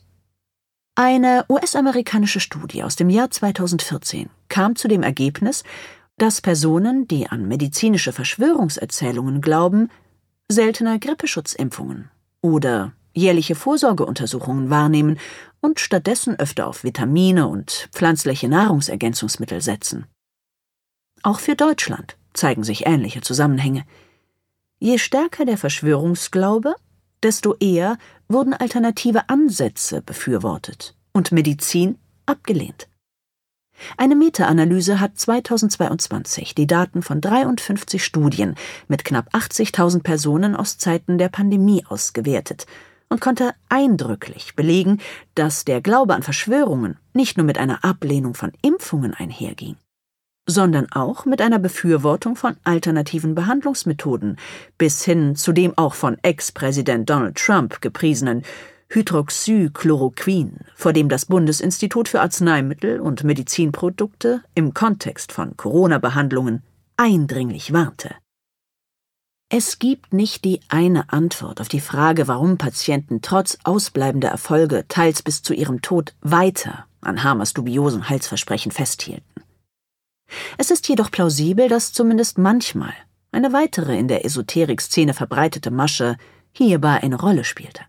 Eine US-amerikanische Studie aus dem Jahr 2014 kam zu dem Ergebnis, dass Personen, die an medizinische Verschwörungserzählungen glauben, seltener Grippeschutzimpfungen oder jährliche Vorsorgeuntersuchungen wahrnehmen und stattdessen öfter auf Vitamine und pflanzliche Nahrungsergänzungsmittel setzen. Auch für Deutschland zeigen sich ähnliche Zusammenhänge. Je stärker der Verschwörungsglaube, desto eher wurden alternative Ansätze befürwortet und Medizin abgelehnt. Eine Meta-Analyse hat 2022 die Daten von 53 Studien mit knapp 80.000 Personen aus Zeiten der Pandemie ausgewertet und konnte eindrücklich belegen, dass der Glaube an Verschwörungen nicht nur mit einer Ablehnung von Impfungen einherging, sondern auch mit einer Befürwortung von alternativen Behandlungsmethoden bis hin zu dem auch von Ex-Präsident Donald Trump gepriesenen Hydroxychloroquin, vor dem das Bundesinstitut für Arzneimittel und Medizinprodukte im Kontext von Corona-Behandlungen eindringlich warnte. Es gibt nicht die eine Antwort auf die Frage, warum Patienten trotz ausbleibender Erfolge teils bis zu ihrem Tod weiter an Hamers dubiosen Heilsversprechen festhielten. Es ist jedoch plausibel, dass zumindest manchmal eine weitere in der Esoterik-Szene verbreitete Masche hierbei eine Rolle spielte.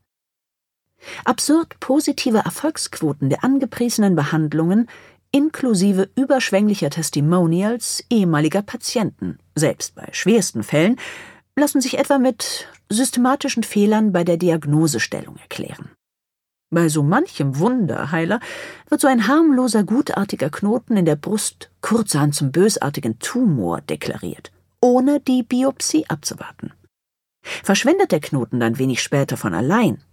Absurd positive Erfolgsquoten der angepriesenen Behandlungen inklusive überschwänglicher Testimonials ehemaliger Patienten, selbst bei schwersten Fällen, lassen sich etwa mit systematischen Fehlern bei der Diagnosestellung erklären. Bei so manchem Wunderheiler wird so ein harmloser, gutartiger Knoten in der Brust kurzerhand zum bösartigen Tumor deklariert, ohne die Biopsie abzuwarten. Verschwindet der Knoten dann wenig später von allein,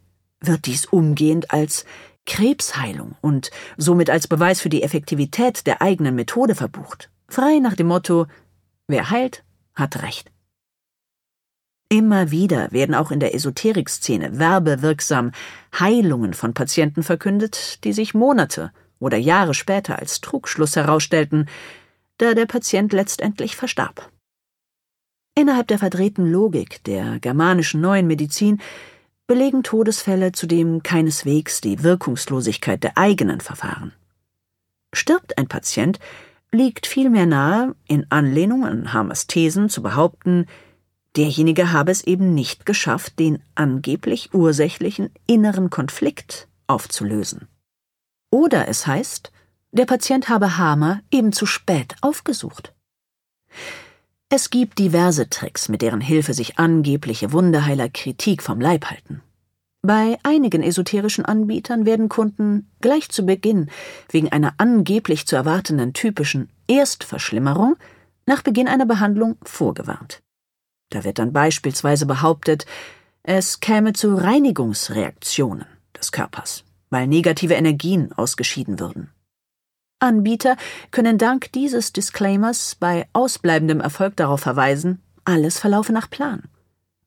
wird dies umgehend als Krebsheilung und somit als Beweis für die Effektivität der eigenen Methode verbucht, frei nach dem Motto Wer heilt, hat Recht. Immer wieder werden auch in der Esoterikszene werbewirksam Heilungen von Patienten verkündet, die sich Monate oder Jahre später als Trugschluss herausstellten, da der Patient letztendlich verstarb. Innerhalb der verdrehten Logik der germanischen neuen Medizin belegen Todesfälle zudem keineswegs die Wirkungslosigkeit der eigenen Verfahren. Stirbt ein Patient, liegt vielmehr nahe, in Anlehnung an Hamers Thesen zu behaupten, derjenige habe es eben nicht geschafft, den angeblich ursächlichen inneren Konflikt aufzulösen. Oder es heißt, der Patient habe Hamer eben zu spät aufgesucht. Es gibt diverse Tricks, mit deren Hilfe sich angebliche Wunderheiler Kritik vom Leib halten. Bei einigen esoterischen Anbietern werden Kunden gleich zu Beginn wegen einer angeblich zu erwartenden typischen Erstverschlimmerung nach Beginn einer Behandlung vorgewarnt. Da wird dann beispielsweise behauptet, es käme zu Reinigungsreaktionen des Körpers, weil negative Energien ausgeschieden würden. Anbieter können dank dieses Disclaimers bei ausbleibendem Erfolg darauf verweisen, alles verlaufe nach Plan.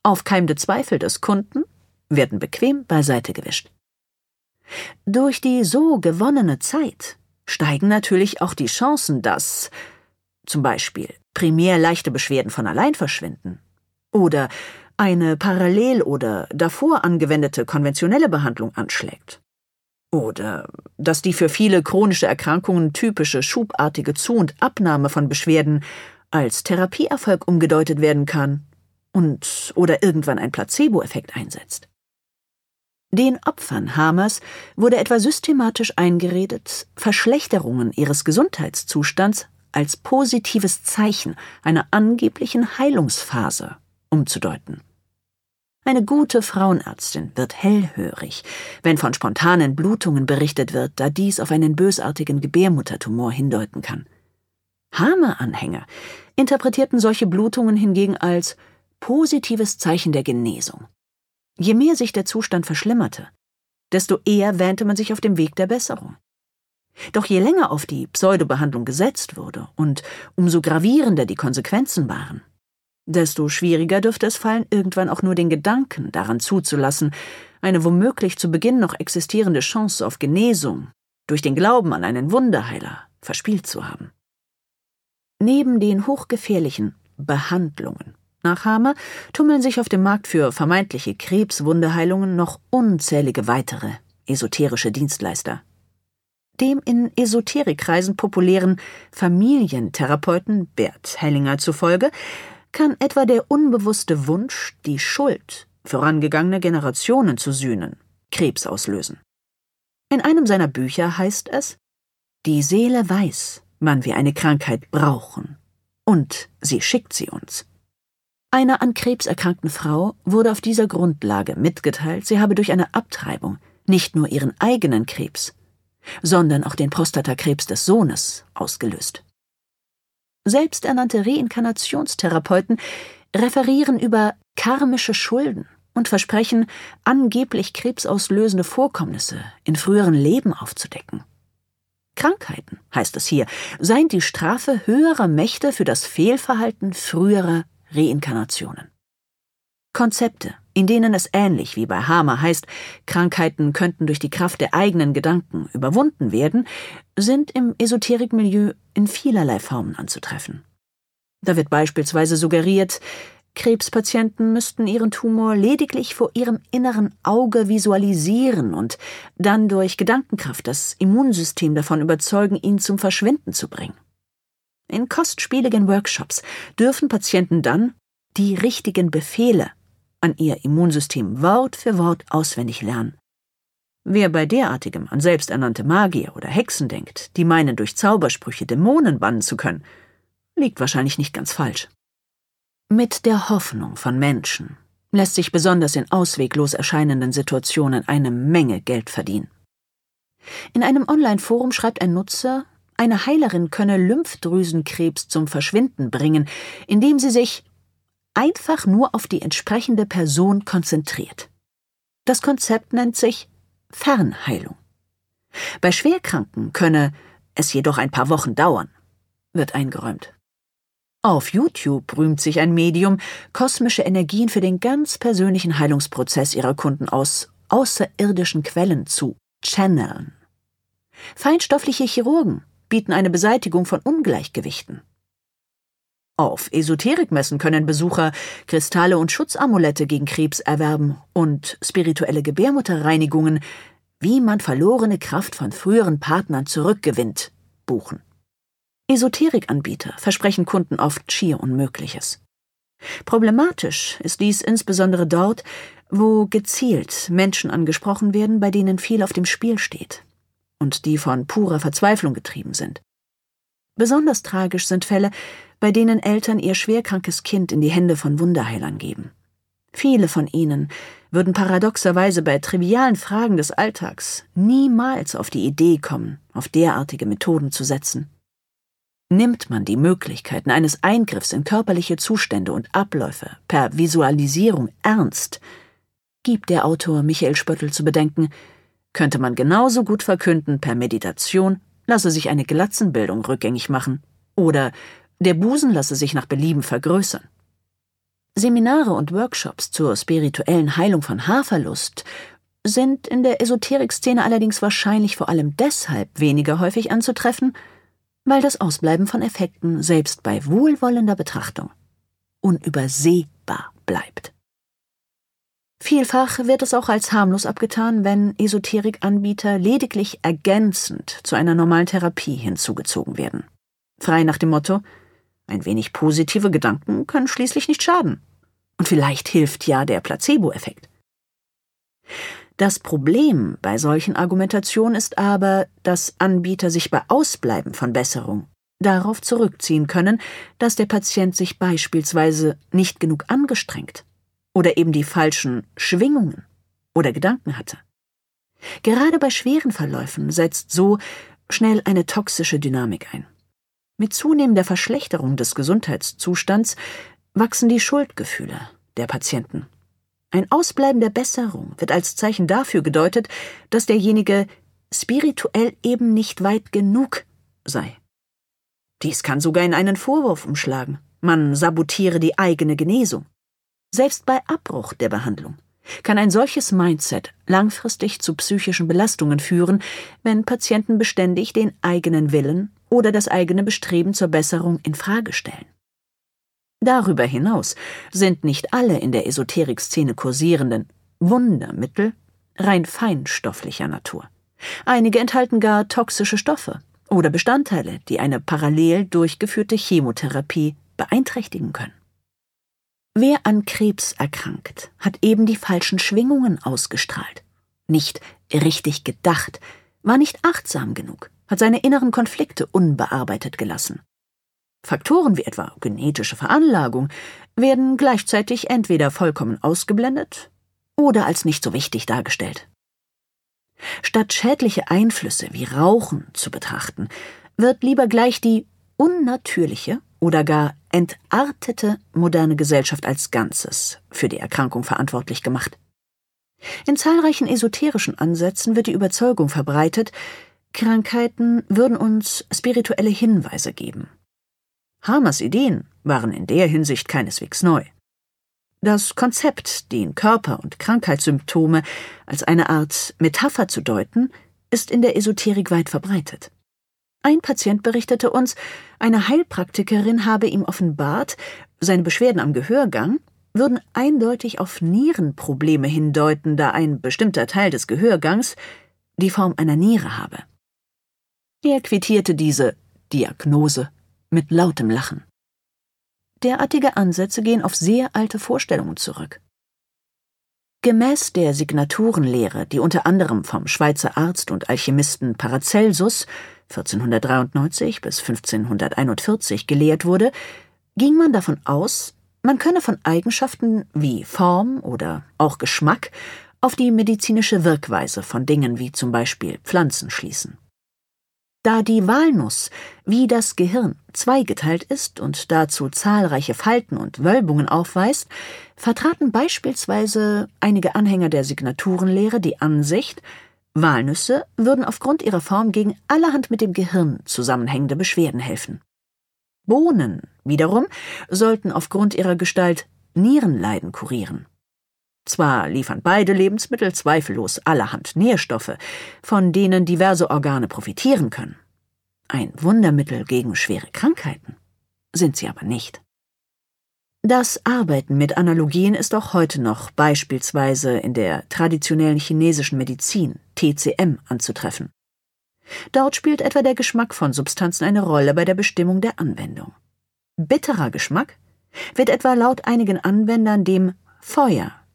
Aufkeimende Zweifel des Kunden werden bequem beiseite gewischt. Durch die so gewonnene Zeit steigen natürlich auch die Chancen, dass zum Beispiel primär leichte Beschwerden von allein verschwinden oder eine parallel oder davor angewendete konventionelle Behandlung anschlägt oder dass die für viele chronische Erkrankungen typische schubartige Zu- und Abnahme von Beschwerden als Therapieerfolg umgedeutet werden kann und oder irgendwann ein Placebo-Effekt einsetzt. Den Opfern Hamers wurde etwa systematisch eingeredet, Verschlechterungen ihres Gesundheitszustands als positives Zeichen einer angeblichen Heilungsphase umzudeuten. Eine gute Frauenärztin wird hellhörig, wenn von spontanen Blutungen berichtet wird, da dies auf einen bösartigen Gebärmuttertumor hindeuten kann. Hamer-Anhänger interpretierten solche Blutungen hingegen als positives Zeichen der Genesung. Je mehr sich der Zustand verschlimmerte, desto eher wähnte man sich auf dem Weg der Besserung. Doch je länger auf die Pseudobehandlung gesetzt wurde und umso gravierender die Konsequenzen waren, desto schwieriger dürfte es fallen, irgendwann auch nur den Gedanken daran zuzulassen, eine womöglich zu Beginn noch existierende Chance auf Genesung durch den Glauben an einen Wunderheiler verspielt zu haben. Neben den hochgefährlichen Behandlungen nach Hamer tummeln sich auf dem Markt für vermeintliche Krebswunderheilungen noch unzählige weitere esoterische Dienstleister. Dem in Esoterikkreisen populären Familientherapeuten Bert Hellinger zufolge kann etwa der unbewusste Wunsch, die Schuld vorangegangene Generationen zu sühnen, Krebs auslösen. In einem seiner Bücher heißt es, die Seele weiß, wann wir eine Krankheit brauchen, und sie schickt sie uns. Einer an Krebs erkrankten Frau wurde auf dieser Grundlage mitgeteilt, sie habe durch eine Abtreibung nicht nur ihren eigenen Krebs, sondern auch den Prostatakrebs des Sohnes ausgelöst. Selbsternannte Reinkarnationstherapeuten referieren über karmische Schulden und versprechen, angeblich krebsauslösende Vorkommnisse in früheren Leben aufzudecken. Krankheiten, heißt es hier, seien die Strafe höherer Mächte für das Fehlverhalten früherer Reinkarnationen. Konzepte, in denen es ähnlich wie bei Hamer heißt, Krankheiten könnten durch die Kraft der eigenen Gedanken überwunden werden, sind im Esoterikmilieu in vielerlei Formen anzutreffen. Da wird beispielsweise suggeriert, Krebspatienten müssten ihren Tumor lediglich vor ihrem inneren Auge visualisieren und dann durch Gedankenkraft das Immunsystem davon überzeugen, ihn zum Verschwinden zu bringen. In kostspieligen Workshops dürfen Patienten dann die richtigen Befehle an ihr Immunsystem Wort für Wort auswendig lernen. Wer bei derartigem an selbsternannte Magier oder Hexen denkt, die meinen, durch Zaubersprüche Dämonen bannen zu können, liegt wahrscheinlich nicht ganz falsch. Mit der Hoffnung von Menschen lässt sich besonders in ausweglos erscheinenden Situationen eine Menge Geld verdienen. In einem Online-Forum schreibt ein Nutzer, eine Heilerin könne Lymphdrüsenkrebs zum Verschwinden bringen, indem sie sich einfach nur auf die entsprechende Person konzentriert. Das Konzept nennt sich Fernheilung. Bei Schwerkranken könne es jedoch ein paar Wochen dauern, wird eingeräumt. Auf YouTube rühmt sich ein Medium, kosmische Energien für den ganz persönlichen Heilungsprozess ihrer Kunden aus außerirdischen Quellen zu channeln. Feinstoffliche Chirurgen bieten eine Beseitigung von Ungleichgewichten. Auf Esoterikmessen können Besucher Kristalle und Schutzamulette gegen Krebs erwerben und spirituelle Gebärmutterreinigungen, wie man verlorene Kraft von früheren Partnern zurückgewinnt, buchen. Esoterikanbieter versprechen Kunden oft schier Unmögliches. Problematisch ist dies insbesondere dort, wo gezielt Menschen angesprochen werden, bei denen viel auf dem Spiel steht und die von purer Verzweiflung getrieben sind. Besonders tragisch sind Fälle, bei denen Eltern ihr schwerkrankes Kind in die Hände von Wunderheilern geben. Viele von ihnen würden paradoxerweise bei trivialen Fragen des Alltags niemals auf die Idee kommen, auf derartige Methoden zu setzen. Nimmt man die Möglichkeiten eines Eingriffs in körperliche Zustände und Abläufe per Visualisierung ernst, gibt der Autor Michael Spöttl zu bedenken, könnte man genauso gut verkünden, per Meditation lasse sich eine Glatzenbildung rückgängig machen oder der Busen lasse sich nach Belieben vergrößern. Seminare und Workshops zur spirituellen Heilung von Haarverlust sind in der Esoterikszene allerdings wahrscheinlich vor allem deshalb weniger häufig anzutreffen, weil das Ausbleiben von Effekten selbst bei wohlwollender Betrachtung unübersehbar bleibt. Vielfach wird es auch als harmlos abgetan, wenn Esoterikanbieter lediglich ergänzend zu einer normalen Therapie hinzugezogen werden. Frei nach dem Motto, ein wenig positive Gedanken können schließlich nicht schaden. Und vielleicht hilft ja der Placebo-Effekt. Das Problem bei solchen Argumentationen ist aber, dass Anbieter sich bei Ausbleiben von Besserung darauf zurückziehen können, dass der Patient sich beispielsweise nicht genug angestrengt oder eben die falschen Schwingungen oder Gedanken hatte. Gerade bei schweren Verläufen setzt so schnell eine toxische Dynamik ein. Mit zunehmender Verschlechterung des Gesundheitszustands wachsen die Schuldgefühle der Patienten. Ein Ausbleiben der Besserung wird als Zeichen dafür gedeutet, dass derjenige spirituell eben nicht weit genug sei. Dies kann sogar in einen Vorwurf umschlagen. Man sabotiere die eigene Genesung. Selbst bei Abbruch der Behandlung kann ein solches Mindset langfristig zu psychischen Belastungen führen, wenn Patienten beständig den eigenen Willen oder das eigene Bestreben zur Besserung in Frage stellen. Darüber hinaus sind nicht alle in der Esoterik-Szene kursierenden Wundermittel rein feinstofflicher Natur. Einige enthalten gar toxische Stoffe oder Bestandteile, die eine parallel durchgeführte Chemotherapie beeinträchtigen können. Wer an Krebs erkrankt, hat eben die falschen Schwingungen ausgestrahlt. Nicht richtig gedacht, war nicht achtsam genug, hat seine inneren Konflikte unbearbeitet gelassen. Faktoren wie etwa genetische Veranlagung werden gleichzeitig entweder vollkommen ausgeblendet oder als nicht so wichtig dargestellt. Statt schädliche Einflüsse wie Rauchen zu betrachten, wird lieber gleich die unnatürliche oder gar entartete moderne Gesellschaft als Ganzes für die Erkrankung verantwortlich gemacht. In zahlreichen esoterischen Ansätzen wird die Überzeugung verbreitet, Krankheiten würden uns spirituelle Hinweise geben. Hamers Ideen waren in der Hinsicht keineswegs neu. Das Konzept, den Körper- und Krankheitssymptome als eine Art Metapher zu deuten, ist in der Esoterik weit verbreitet. Ein Patient berichtete uns, eine Heilpraktikerin habe ihm offenbart, seine Beschwerden am Gehörgang würden eindeutig auf Nierenprobleme hindeuten, da ein bestimmter Teil des Gehörgangs die Form einer Niere habe. Er quittierte diese Diagnose mit lautem Lachen. Derartige Ansätze gehen auf sehr alte Vorstellungen zurück. Gemäß der Signaturenlehre, die unter anderem vom Schweizer Arzt und Alchemisten Paracelsus 1493 bis 1541 gelehrt wurde, ging man davon aus, man könne von Eigenschaften wie Form oder auch Geschmack auf die medizinische Wirkweise von Dingen wie zum Beispiel Pflanzen schließen. Da die Walnuss wie das Gehirn zweigeteilt ist und dazu zahlreiche Falten und Wölbungen aufweist, vertraten beispielsweise einige Anhänger der Signaturenlehre die Ansicht, Walnüsse würden aufgrund ihrer Form gegen allerhand mit dem Gehirn zusammenhängende Beschwerden helfen. Bohnen wiederum sollten aufgrund ihrer Gestalt Nierenleiden kurieren. Zwar liefern beide Lebensmittel zweifellos allerhand Nährstoffe, von denen diverse Organe profitieren können. Ein Wundermittel gegen schwere Krankheiten sind sie aber nicht. Das Arbeiten mit Analogien ist auch heute noch beispielsweise in der traditionellen chinesischen Medizin TCM anzutreffen. Dort spielt etwa der Geschmack von Substanzen eine Rolle bei der Bestimmung der Anwendung. Bitterer Geschmack wird etwa laut einigen Anwendern dem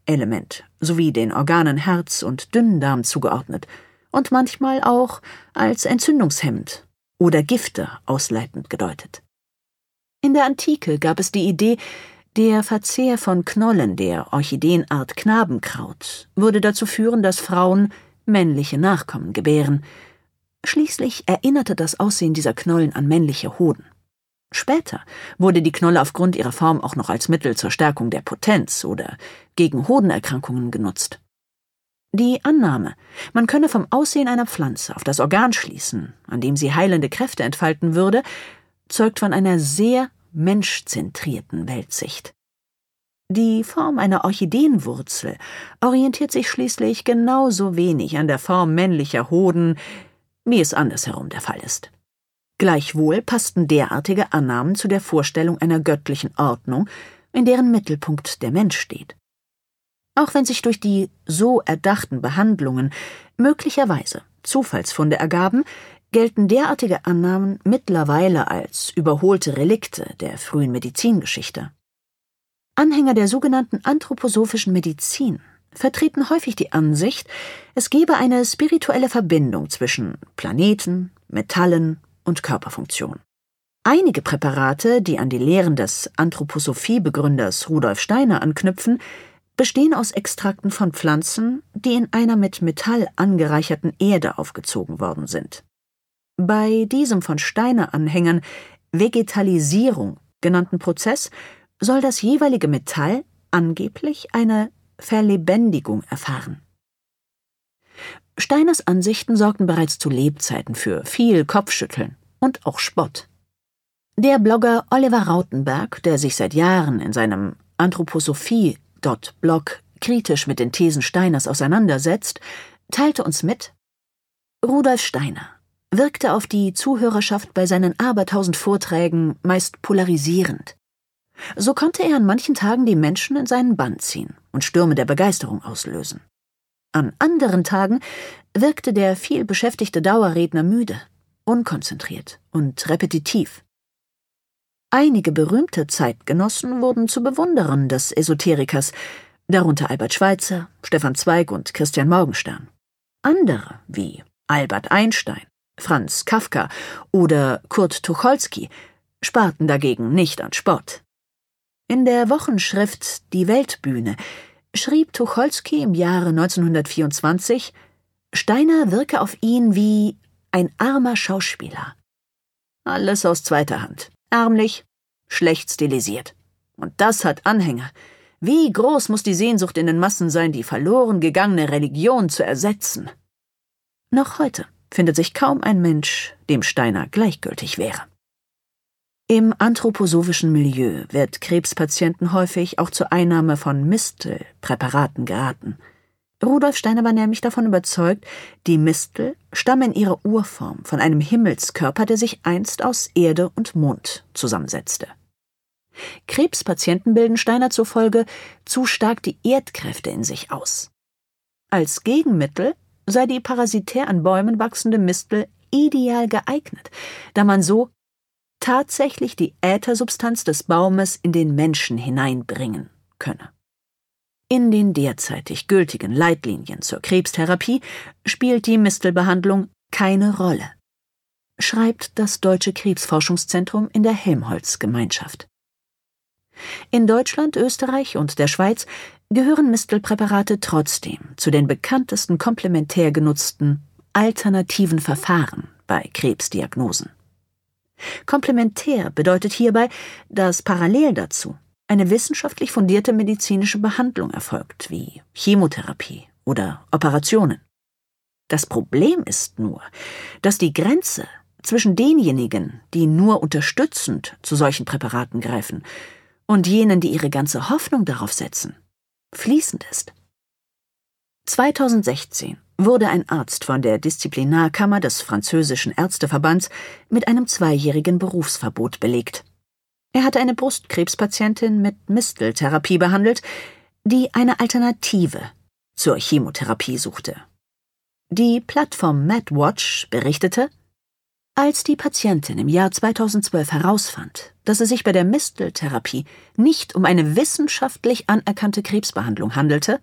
Feuerelement sowie den Organen Herz und Dünndarm zugeordnet und manchmal auch als entzündungshemmend oder Gifte ausleitend gedeutet. In der Antike gab es die Idee, der Verzehr von Knollen der Orchideenart Knabenkraut würde dazu führen, dass Frauen männliche Nachkommen gebären. Schließlich erinnerte das Aussehen dieser Knollen an männliche Hoden. Später wurde die Knolle aufgrund ihrer Form auch noch als Mittel zur Stärkung der Potenz oder gegen Hodenerkrankungen genutzt. Die Annahme, man könne vom Aussehen einer Pflanze auf das Organ schließen, an dem sie heilende Kräfte entfalten würde, zeugt von einer sehr menschzentrierten Weltsicht. Die Form einer Orchideenwurzel orientiert sich schließlich genauso wenig an der Form männlicher Hoden, wie es andersherum der Fall ist. Gleichwohl passten derartige Annahmen zu der Vorstellung einer göttlichen Ordnung, in deren Mittelpunkt der Mensch steht. Auch wenn sich durch die so erdachten Behandlungen möglicherweise Zufallsfunde ergaben, gelten derartige Annahmen mittlerweile als überholte Relikte der frühen Medizingeschichte. Anhänger der sogenannten anthroposophischen Medizin vertreten häufig die Ansicht, es gebe eine spirituelle Verbindung zwischen Planeten, Metallen und Körperfunktion. Einige Präparate, die an die Lehren des Anthroposophie-Begründers Rudolf Steiner anknüpfen, bestehen aus Extrakten von Pflanzen, die in einer mit Metall angereicherten Erde aufgezogen worden sind. Bei diesem von Steine-Anhängern Vegetalisierung genannten Prozess soll das jeweilige Metall angeblich eine Verlebendigung erfahren. Steiners Ansichten sorgten bereits zu Lebzeiten für viel Kopfschütteln und auch Spott. Der Blogger Oliver Rautenberg, der sich seit Jahren in seinem Anthroposophie.blog kritisch mit den Thesen Steiners auseinandersetzt, teilte uns mit, Rudolf Steiner wirkte auf die Zuhörerschaft bei seinen abertausend Vorträgen meist polarisierend. So konnte er an manchen Tagen die Menschen in seinen Bann ziehen und Stürme der Begeisterung auslösen. An anderen Tagen wirkte der viel beschäftigte Dauerredner müde, unkonzentriert und repetitiv. Einige berühmte Zeitgenossen wurden zu Bewunderern des Esoterikers, darunter Albert Schweitzer, Stefan Zweig und Christian Morgenstern. Andere, wie Albert Einstein, Franz Kafka oder Kurt Tucholsky, sparten dagegen nicht an Spott. In der Wochenschrift Die Weltbühne schrieb Tucholsky im Jahre 1924, Steiner wirke auf ihn wie ein armer Schauspieler. Alles aus zweiter Hand. Ärmlich, schlecht stilisiert. Und das hat Anhänger. Wie groß muss die Sehnsucht in den Massen sein, die verloren gegangene Religion zu ersetzen? Noch heute findet sich kaum ein Mensch, dem Steiner gleichgültig wäre. Im anthroposophischen Milieu wird Krebspatienten häufig auch zur Einnahme von Mistelpräparaten geraten. Rudolf Steiner war nämlich davon überzeugt, die Mistel stammen in ihrer Urform von einem Himmelskörper, der sich einst aus Erde und Mond zusammensetzte. Krebspatienten bilden Steiner zufolge zu stark die Erdkräfte in sich aus. Als Gegenmittel sei die parasitär an Bäumen wachsende Mistel ideal geeignet, da man so tatsächlich die Äthersubstanz des Baumes in den Menschen hineinbringen könne. In den derzeitig gültigen Leitlinien zur Krebstherapie spielt die Mistelbehandlung keine Rolle, schreibt das Deutsche Krebsforschungszentrum in der Helmholtz-Gemeinschaft. In Deutschland, Österreich und der Schweiz gehören Mistelpräparate trotzdem zu den bekanntesten komplementär genutzten alternativen Verfahren bei Krebsdiagnosen. Komplementär bedeutet hierbei, dass parallel dazu eine wissenschaftlich fundierte medizinische Behandlung erfolgt, wie Chemotherapie oder Operationen. Das Problem ist nur, dass die Grenze zwischen denjenigen, die nur unterstützend zu solchen Präparaten greifen, und jenen, die ihre ganze Hoffnung darauf setzen, fließend ist. 2016 wurde ein Arzt von der Disziplinarkammer des französischen Ärzteverbands mit einem zweijährigen Berufsverbot belegt. Er hatte eine Brustkrebspatientin mit Misteltherapie behandelt, die eine Alternative zur Chemotherapie suchte. Die Plattform MadWatch berichtete, als die Patientin im Jahr 2012 herausfand, dass es sich bei der Misteltherapie nicht um eine wissenschaftlich anerkannte Krebsbehandlung handelte,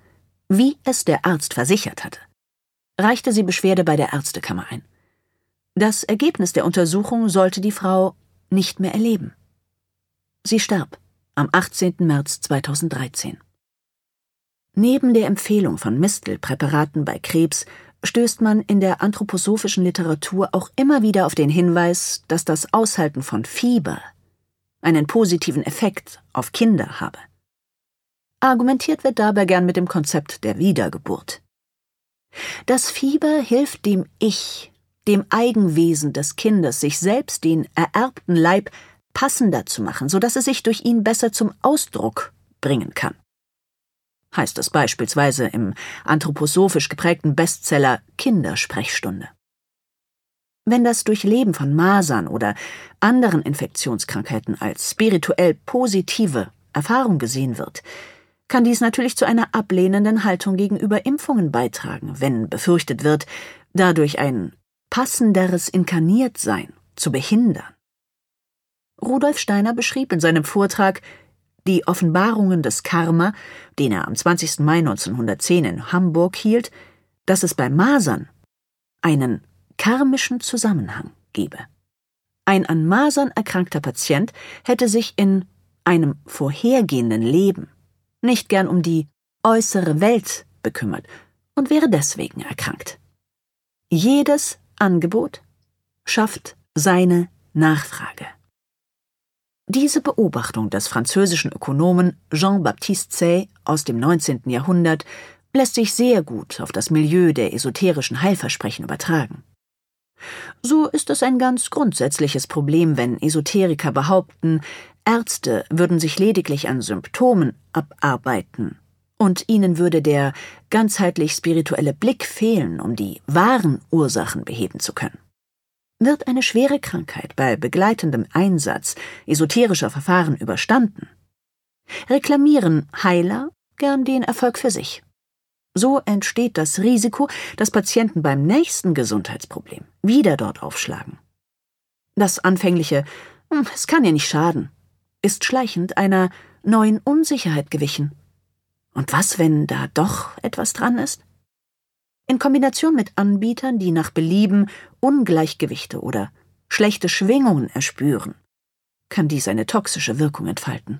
wie es der Arzt versichert hatte, reichte sie Beschwerde bei der Ärztekammer ein. Das Ergebnis der Untersuchung sollte die Frau nicht mehr erleben. Sie starb am 18. März 2013. Neben der Empfehlung von Mistelpräparaten bei Krebs stößt man in der anthroposophischen Literatur auch immer wieder auf den Hinweis, dass das Aushalten von Fieber einen positiven Effekt auf Kinder habe. Argumentiert wird dabei gern mit dem Konzept der Wiedergeburt. Das Fieber hilft dem Ich, dem Eigenwesen des Kindes, sich selbst den ererbten Leib passender zu machen, so dass es sich durch ihn besser zum Ausdruck bringen kann heißt es beispielsweise im anthroposophisch geprägten Bestseller Kindersprechstunde. Wenn das Durchleben von Masern oder anderen Infektionskrankheiten als spirituell positive Erfahrung gesehen wird, kann dies natürlich zu einer ablehnenden Haltung gegenüber Impfungen beitragen, wenn befürchtet wird, dadurch ein passenderes Inkarniertsein zu behindern. Rudolf Steiner beschrieb in seinem Vortrag die Offenbarungen des Karma, den er am 20. Mai 1910 in Hamburg hielt, dass es bei Masern einen karmischen Zusammenhang gebe. Ein an Masern erkrankter Patient hätte sich in einem vorhergehenden Leben nicht gern um die äußere Welt bekümmert und wäre deswegen erkrankt. Jedes Angebot schafft seine Nachfrage. Diese Beobachtung des französischen Ökonomen Jean-Baptiste Say aus dem 19. Jahrhundert lässt sich sehr gut auf das Milieu der esoterischen Heilversprechen übertragen. So ist es ein ganz grundsätzliches Problem, wenn Esoteriker behaupten, Ärzte würden sich lediglich an Symptomen abarbeiten und ihnen würde der ganzheitlich spirituelle Blick fehlen, um die wahren Ursachen beheben zu können. Wird eine schwere Krankheit bei begleitendem Einsatz esoterischer Verfahren überstanden, reklamieren Heiler gern den Erfolg für sich. So entsteht das Risiko, dass Patienten beim nächsten Gesundheitsproblem wieder dort aufschlagen. Das anfängliche hm, Es kann ja nicht schaden ist schleichend einer neuen Unsicherheit gewichen. Und was, wenn da doch etwas dran ist? In Kombination mit Anbietern, die nach Belieben Ungleichgewichte oder schlechte Schwingungen erspüren, kann dies eine toxische Wirkung entfalten.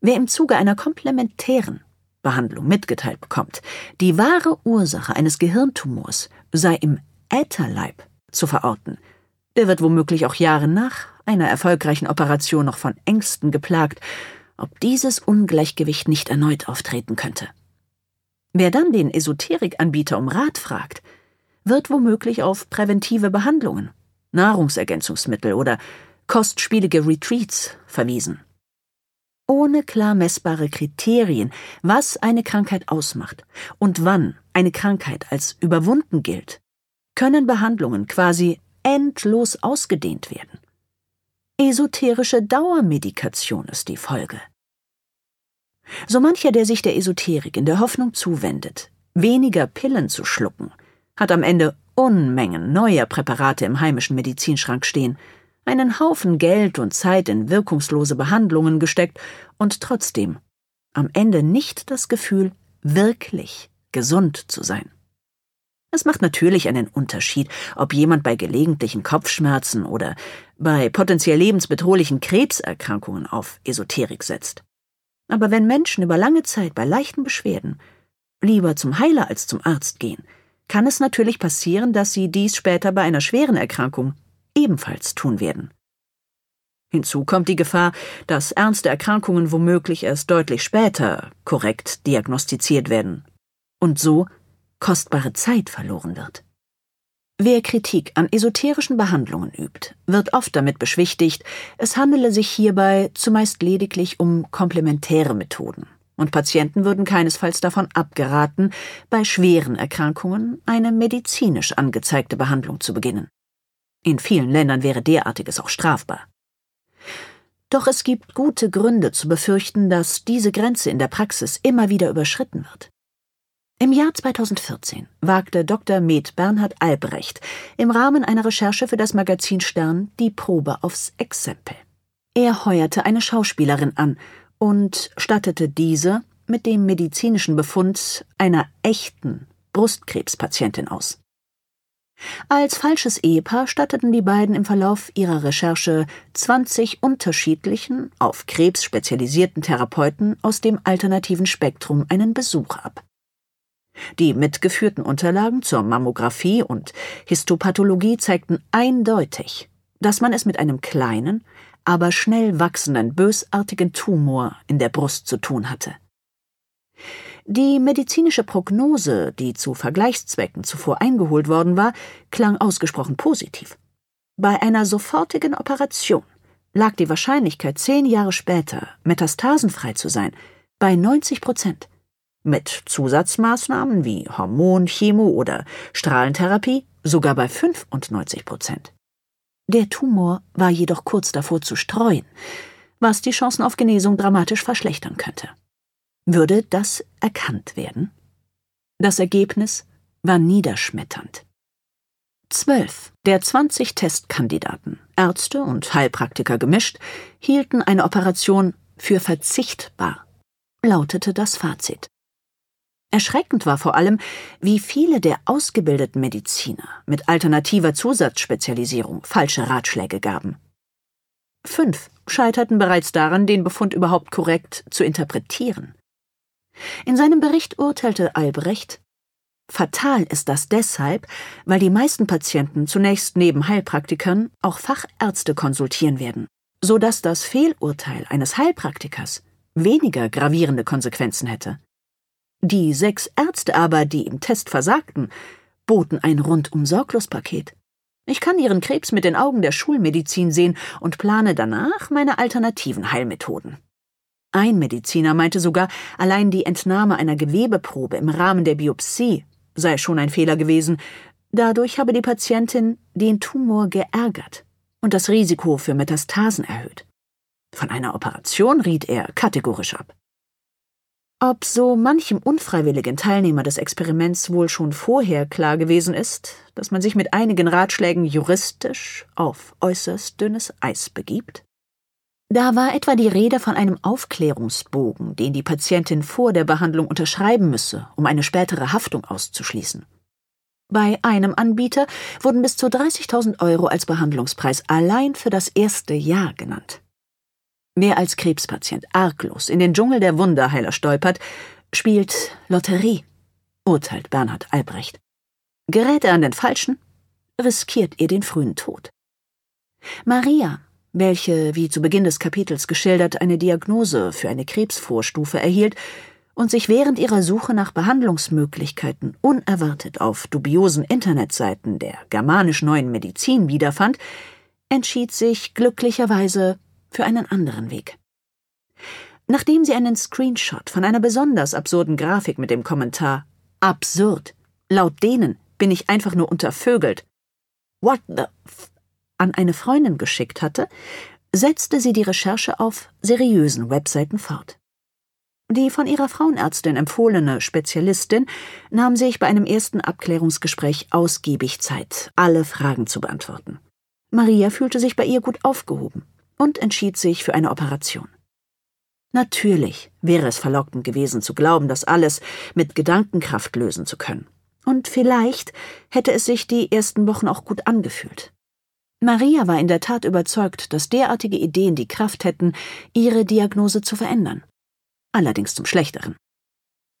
Wer im Zuge einer komplementären Behandlung mitgeteilt bekommt, die wahre Ursache eines Gehirntumors sei im Ätherleib zu verorten, der wird womöglich auch Jahre nach einer erfolgreichen Operation noch von Ängsten geplagt, ob dieses Ungleichgewicht nicht erneut auftreten könnte. Wer dann den Esoterikanbieter um Rat fragt, wird womöglich auf präventive Behandlungen, Nahrungsergänzungsmittel oder kostspielige Retreats verwiesen ohne klar messbare Kriterien, was eine Krankheit ausmacht und wann eine Krankheit als überwunden gilt, können Behandlungen quasi endlos ausgedehnt werden. Esoterische Dauermedikation ist die Folge. So mancher, der sich der Esoterik in der Hoffnung zuwendet, weniger Pillen zu schlucken, hat am Ende Unmengen neuer Präparate im heimischen Medizinschrank stehen, einen Haufen Geld und Zeit in wirkungslose Behandlungen gesteckt und trotzdem am Ende nicht das Gefühl, wirklich gesund zu sein. Es macht natürlich einen Unterschied, ob jemand bei gelegentlichen Kopfschmerzen oder bei potenziell lebensbedrohlichen Krebserkrankungen auf Esoterik setzt. Aber wenn Menschen über lange Zeit bei leichten Beschwerden lieber zum Heiler als zum Arzt gehen, kann es natürlich passieren, dass sie dies später bei einer schweren Erkrankung ebenfalls tun werden. Hinzu kommt die Gefahr, dass ernste Erkrankungen womöglich erst deutlich später korrekt diagnostiziert werden und so kostbare Zeit verloren wird. Wer Kritik an esoterischen Behandlungen übt, wird oft damit beschwichtigt, es handele sich hierbei zumeist lediglich um komplementäre Methoden, und Patienten würden keinesfalls davon abgeraten, bei schweren Erkrankungen eine medizinisch angezeigte Behandlung zu beginnen. In vielen Ländern wäre derartiges auch strafbar. Doch es gibt gute Gründe zu befürchten, dass diese Grenze in der Praxis immer wieder überschritten wird. Im Jahr 2014 wagte Dr. Med Bernhard Albrecht im Rahmen einer Recherche für das Magazin Stern die Probe aufs Exempel. Er heuerte eine Schauspielerin an und stattete diese mit dem medizinischen Befund einer echten Brustkrebspatientin aus. Als falsches Ehepaar statteten die beiden im Verlauf ihrer Recherche 20 unterschiedlichen, auf Krebs spezialisierten Therapeuten aus dem alternativen Spektrum einen Besuch ab. Die mitgeführten Unterlagen zur Mammographie und Histopathologie zeigten eindeutig, dass man es mit einem kleinen, aber schnell wachsenden, bösartigen Tumor in der Brust zu tun hatte. Die medizinische Prognose, die zu Vergleichszwecken zuvor eingeholt worden war, klang ausgesprochen positiv. Bei einer sofortigen Operation lag die Wahrscheinlichkeit, zehn Jahre später metastasenfrei zu sein, bei 90 Prozent. Mit Zusatzmaßnahmen wie Hormon, Chemo oder Strahlentherapie sogar bei 95 Prozent. Der Tumor war jedoch kurz davor zu streuen, was die Chancen auf Genesung dramatisch verschlechtern könnte. Würde das erkannt werden? Das Ergebnis war niederschmetternd. Zwölf der zwanzig Testkandidaten, Ärzte und Heilpraktiker gemischt, hielten eine Operation für verzichtbar, lautete das Fazit. Erschreckend war vor allem, wie viele der ausgebildeten Mediziner mit alternativer Zusatzspezialisierung falsche Ratschläge gaben. Fünf scheiterten bereits daran, den Befund überhaupt korrekt zu interpretieren. In seinem Bericht urteilte Albrecht, Fatal ist das deshalb, weil die meisten Patienten zunächst neben Heilpraktikern auch Fachärzte konsultieren werden, so dass das Fehlurteil eines Heilpraktikers weniger gravierende Konsequenzen hätte. Die sechs Ärzte aber, die im Test versagten, boten ein rundum sorglos Paket. Ich kann ihren Krebs mit den Augen der Schulmedizin sehen und plane danach meine alternativen Heilmethoden. Ein Mediziner meinte sogar, allein die Entnahme einer Gewebeprobe im Rahmen der Biopsie sei schon ein Fehler gewesen. Dadurch habe die Patientin den Tumor geärgert und das Risiko für Metastasen erhöht. Von einer Operation riet er kategorisch ab. Ob so manchem unfreiwilligen Teilnehmer des Experiments wohl schon vorher klar gewesen ist, dass man sich mit einigen Ratschlägen juristisch auf äußerst dünnes Eis begibt? Da war etwa die Rede von einem Aufklärungsbogen, den die Patientin vor der Behandlung unterschreiben müsse, um eine spätere Haftung auszuschließen. Bei einem Anbieter wurden bis zu 30.000 Euro als Behandlungspreis allein für das erste Jahr genannt. Wer als Krebspatient arglos in den Dschungel der Wunderheiler stolpert, spielt Lotterie, urteilt Bernhard Albrecht. Gerät er an den Falschen, riskiert er den frühen Tod. Maria welche, wie zu Beginn des Kapitels geschildert, eine Diagnose für eine Krebsvorstufe erhielt und sich während ihrer Suche nach Behandlungsmöglichkeiten unerwartet auf dubiosen Internetseiten der germanisch neuen Medizin wiederfand, entschied sich glücklicherweise für einen anderen Weg. Nachdem sie einen Screenshot von einer besonders absurden Grafik mit dem Kommentar Absurd, laut denen bin ich einfach nur untervögelt. What the f an eine Freundin geschickt hatte, setzte sie die Recherche auf seriösen Webseiten fort. Die von ihrer Frauenärztin empfohlene Spezialistin nahm sich bei einem ersten Abklärungsgespräch ausgiebig Zeit, alle Fragen zu beantworten. Maria fühlte sich bei ihr gut aufgehoben und entschied sich für eine Operation. Natürlich wäre es verlockend gewesen zu glauben, das alles mit Gedankenkraft lösen zu können. Und vielleicht hätte es sich die ersten Wochen auch gut angefühlt. Maria war in der Tat überzeugt, dass derartige Ideen die Kraft hätten, ihre Diagnose zu verändern. Allerdings zum Schlechteren.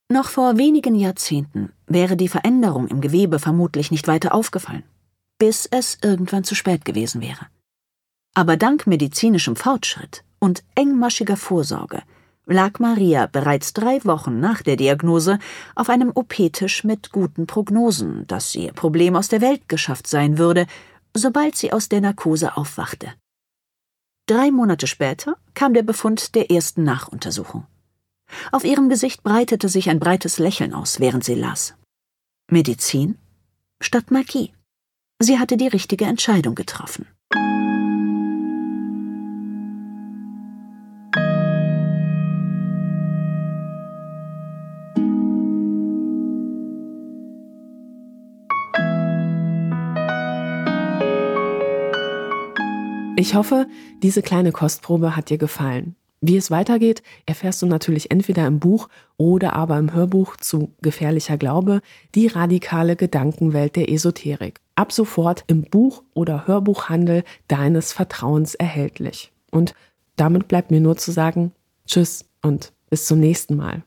Noch vor wenigen Jahrzehnten wäre die Veränderung im Gewebe vermutlich nicht weiter aufgefallen, bis es irgendwann zu spät gewesen wäre. Aber dank medizinischem Fortschritt und engmaschiger Vorsorge lag Maria bereits drei Wochen nach der Diagnose auf einem OP-Tisch mit guten Prognosen, dass ihr Problem aus der Welt geschafft sein würde sobald sie aus der Narkose aufwachte. Drei Monate später kam der Befund der ersten Nachuntersuchung. Auf ihrem Gesicht breitete sich ein breites Lächeln aus, während sie las. Medizin statt Magie. Sie hatte die richtige Entscheidung getroffen. Ich hoffe, diese kleine Kostprobe hat dir gefallen. Wie es weitergeht, erfährst du natürlich entweder im Buch oder aber im Hörbuch zu Gefährlicher Glaube, die radikale Gedankenwelt der Esoterik. Ab sofort im Buch- oder Hörbuchhandel deines Vertrauens erhältlich. Und damit bleibt mir nur zu sagen, tschüss und bis zum nächsten Mal.